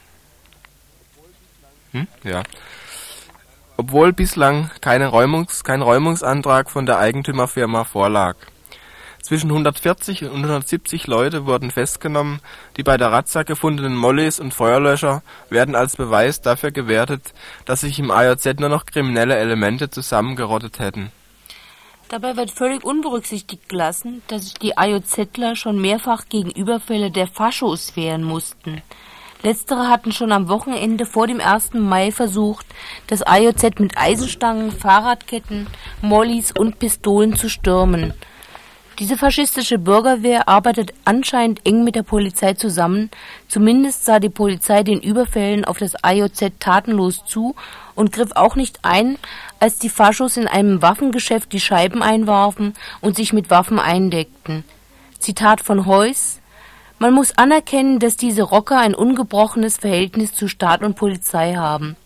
Hm? Ja. Obwohl bislang keine Räumungs, kein Räumungsantrag von der Eigentümerfirma vorlag. Zwischen 140 und 170 Leute wurden festgenommen, die bei der Razzia gefundenen Mollys und Feuerlöscher werden als Beweis dafür gewertet, dass sich im AJZ nur noch kriminelle Elemente zusammengerottet hätten. Dabei wird völlig unberücksichtigt gelassen, dass sich die AJZler schon mehrfach gegen Überfälle der Faschos wehren mussten. Letztere hatten schon am Wochenende vor dem 1. Mai versucht, das AJZ mit Eisenstangen, Fahrradketten, Mollys und Pistolen zu stürmen. Diese faschistische Bürgerwehr arbeitet anscheinend eng mit der Polizei zusammen, zumindest sah die Polizei den Überfällen auf das AJZ tatenlos zu und griff auch nicht ein, als die Faschos in einem Waffengeschäft die Scheiben einwarfen und sich mit Waffen eindeckten. Zitat von Heuss Man muss anerkennen, dass diese Rocker ein ungebrochenes Verhältnis zu Staat und Polizei haben.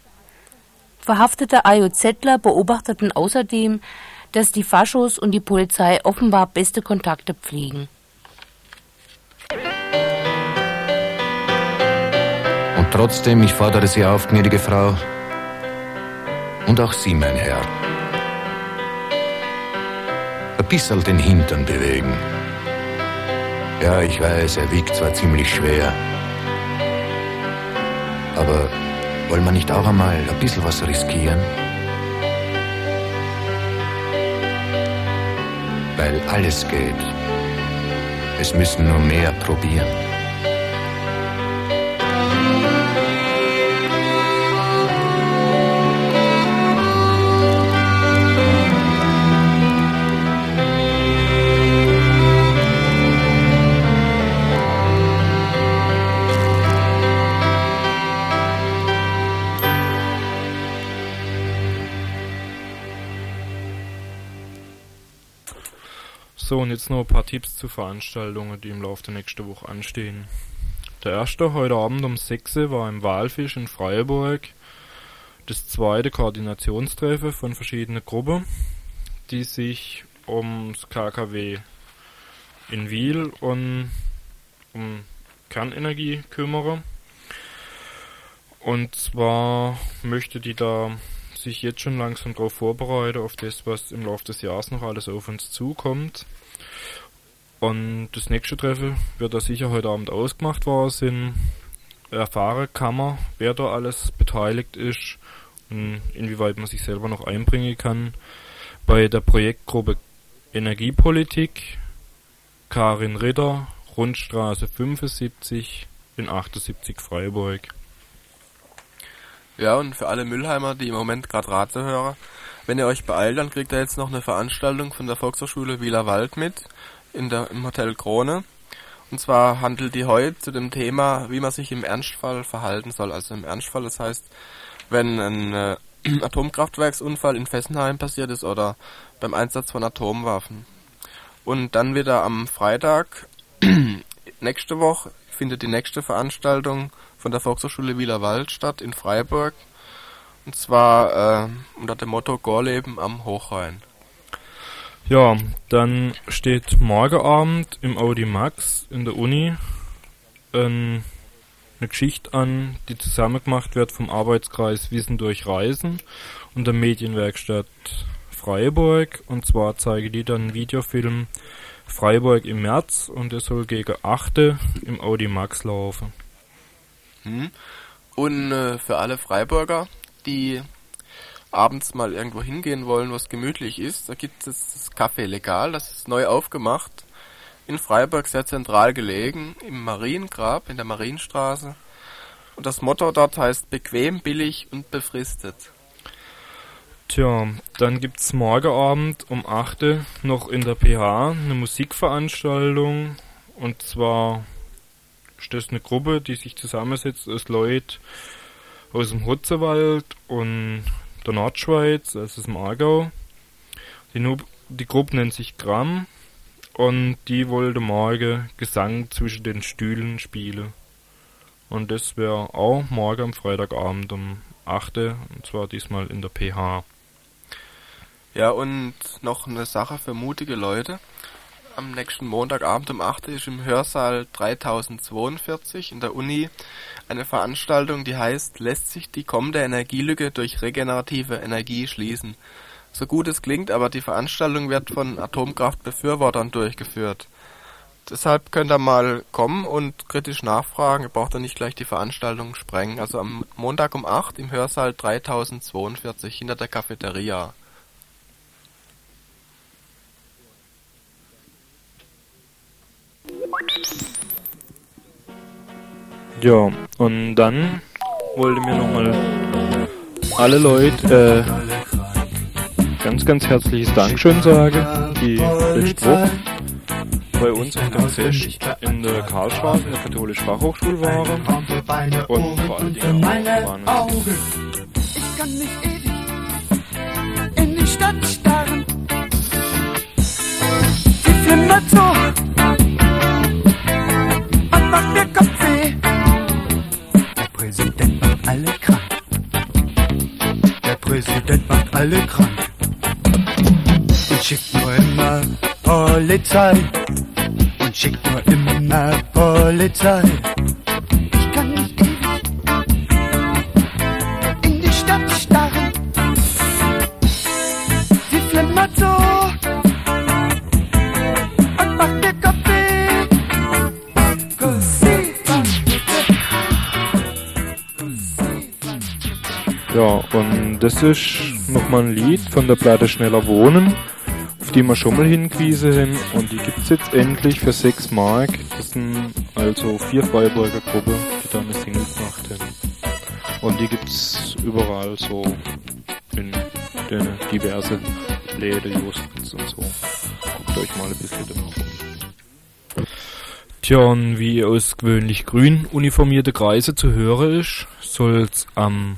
Verhaftete AJZler beobachteten außerdem, dass die Faschos und die Polizei offenbar beste Kontakte pflegen. Und trotzdem, ich fordere Sie auf, gnädige Frau, und auch Sie, mein Herr, ein bisschen den Hintern bewegen. Ja, ich weiß, er wiegt zwar ziemlich schwer, aber wollen wir nicht auch einmal ein bisschen was riskieren? weil alles geht. Es müssen nur mehr probieren. Und jetzt noch ein paar Tipps zu Veranstaltungen, die im Laufe der nächsten Woche anstehen. Der erste heute Abend um 6 Uhr war im Walfisch in Freiburg das zweite Koordinationstreffen von verschiedenen Gruppen, die sich ums KKW in Wiel und um Kernenergie kümmern. Und zwar möchte die da sich jetzt schon langsam darauf vorbereiten, auf das, was im Laufe des Jahres noch alles auf uns zukommt. Und das nächste Treffen wird da sicher heute Abend ausgemacht worden sind. Erfahren kann man, wer da alles beteiligt ist und inwieweit man sich selber noch einbringen kann. Bei der Projektgruppe Energiepolitik Karin Ritter, Rundstraße 75 in 78 Freiburg. Ja, und für alle Müllheimer, die im Moment gerade Rate hören, wenn ihr euch beeilt, dann kriegt ihr jetzt noch eine Veranstaltung von der Volkshochschule Wieler Wald mit in der, im Hotel Krone. Und zwar handelt die heute zu dem Thema, wie man sich im Ernstfall verhalten soll. Also im Ernstfall, das heißt, wenn ein äh, Atomkraftwerksunfall in Fessenheim passiert ist oder beim Einsatz von Atomwaffen. Und dann wieder am Freitag, nächste Woche, findet die nächste Veranstaltung von der Volkshochschule Wielerwald statt in Freiburg. Und zwar äh, unter dem Motto Gorleben am Hochrhein. Ja, dann steht morgen Abend im Audi Max in der Uni ähm, eine Geschichte an, die zusammen gemacht wird vom Arbeitskreis Wissen durch Reisen und der Medienwerkstatt Freiburg. Und zwar zeige die dann einen Videofilm Freiburg im März und der soll gegen 8 im Audi Max laufen. Hm. Und äh, für alle Freiburger, die abends mal irgendwo hingehen wollen, was gemütlich ist, da gibt es das Café Legal, das ist neu aufgemacht. In Freiburg sehr zentral gelegen, im Mariengrab in der Marienstraße. Und das Motto dort heißt bequem, billig und befristet. Tja, dann gibt's morgen Abend um 8 Uhr noch in der PH eine Musikveranstaltung. Und zwar ist das eine Gruppe, die sich zusammensetzt aus Leuten aus dem Hutzewald und der Nordschweiz, also aus dem Aargau. Die, nu die Gruppe nennt sich Gramm und die wollte morgen Gesang zwischen den Stühlen spielen. Und das wäre auch morgen am Freitagabend um 8. Und zwar diesmal in der PH. Ja, und noch eine Sache für mutige Leute. Am nächsten Montagabend um 8 Uhr ist im Hörsaal 3042 in der Uni eine Veranstaltung, die heißt Lässt sich die kommende Energielücke durch regenerative Energie schließen? So gut es klingt, aber die Veranstaltung wird von Atomkraftbefürwortern durchgeführt. Deshalb könnt ihr mal kommen und kritisch nachfragen. Ihr braucht dann nicht gleich die Veranstaltung sprengen. Also am Montag um 8 im Hörsaal 3042 hinter der Cafeteria. Ja, und dann wollte mir nochmal alle Leute äh, ganz, ganz herzliches Dankeschön sagen, die letzte Woche bei uns auf dem Fest in der Karlstraße in der katholischen Fachhochschule waren und vor allen Dingen auch waren Ich kann nicht ewig in die Stadt starren. Sie flimmert so und macht mir Kopfweh. Präsident macht alle krank. Der Präsident macht alle krank. Und schickt nur immer Polizei. Und schickt nur immer Polizei. Ja, und das ist nochmal ein Lied von der Platte Schneller Wohnen, auf die wir schon mal hingewiesen haben. Und die gibt's jetzt endlich für 6 Mark. Das sind also vier Freiburger Gruppen, die da eine Single gemacht haben. Und die gibt's überall so in den diverse Läden, Justens und so. Guckt euch mal ein bisschen danach um. Tja, und wie aus gewöhnlich grün uniformierte Kreise zu hören ist, soll's am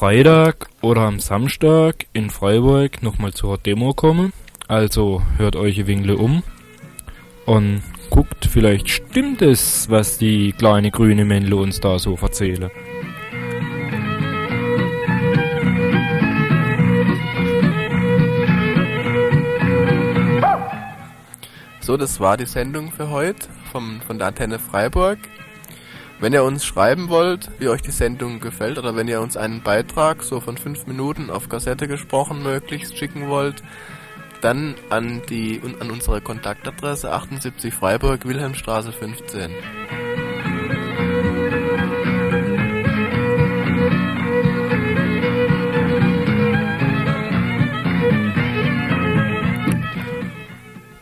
Freitag oder am Samstag in Freiburg nochmal zur Demo kommen. Also hört euch Winkle um und guckt, vielleicht stimmt es, was die kleine grüne Männle uns da so erzählen. So, das war die Sendung für heute vom, von der Antenne Freiburg. Wenn ihr uns schreiben wollt, wie euch die Sendung gefällt, oder wenn ihr uns einen Beitrag so von fünf Minuten auf Kassette gesprochen möglichst schicken wollt, dann an die an unsere Kontaktadresse 78 Freiburg Wilhelmstraße 15.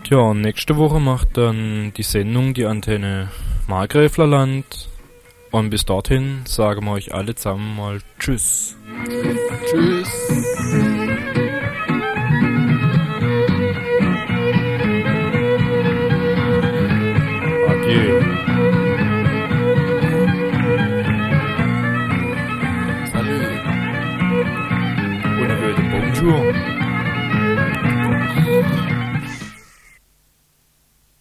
Tja, nächste Woche macht dann die Sendung die Antenne Markgräflerland. Und bis dorthin sagen wir euch alle zusammen mal Tschüss. Tschüss.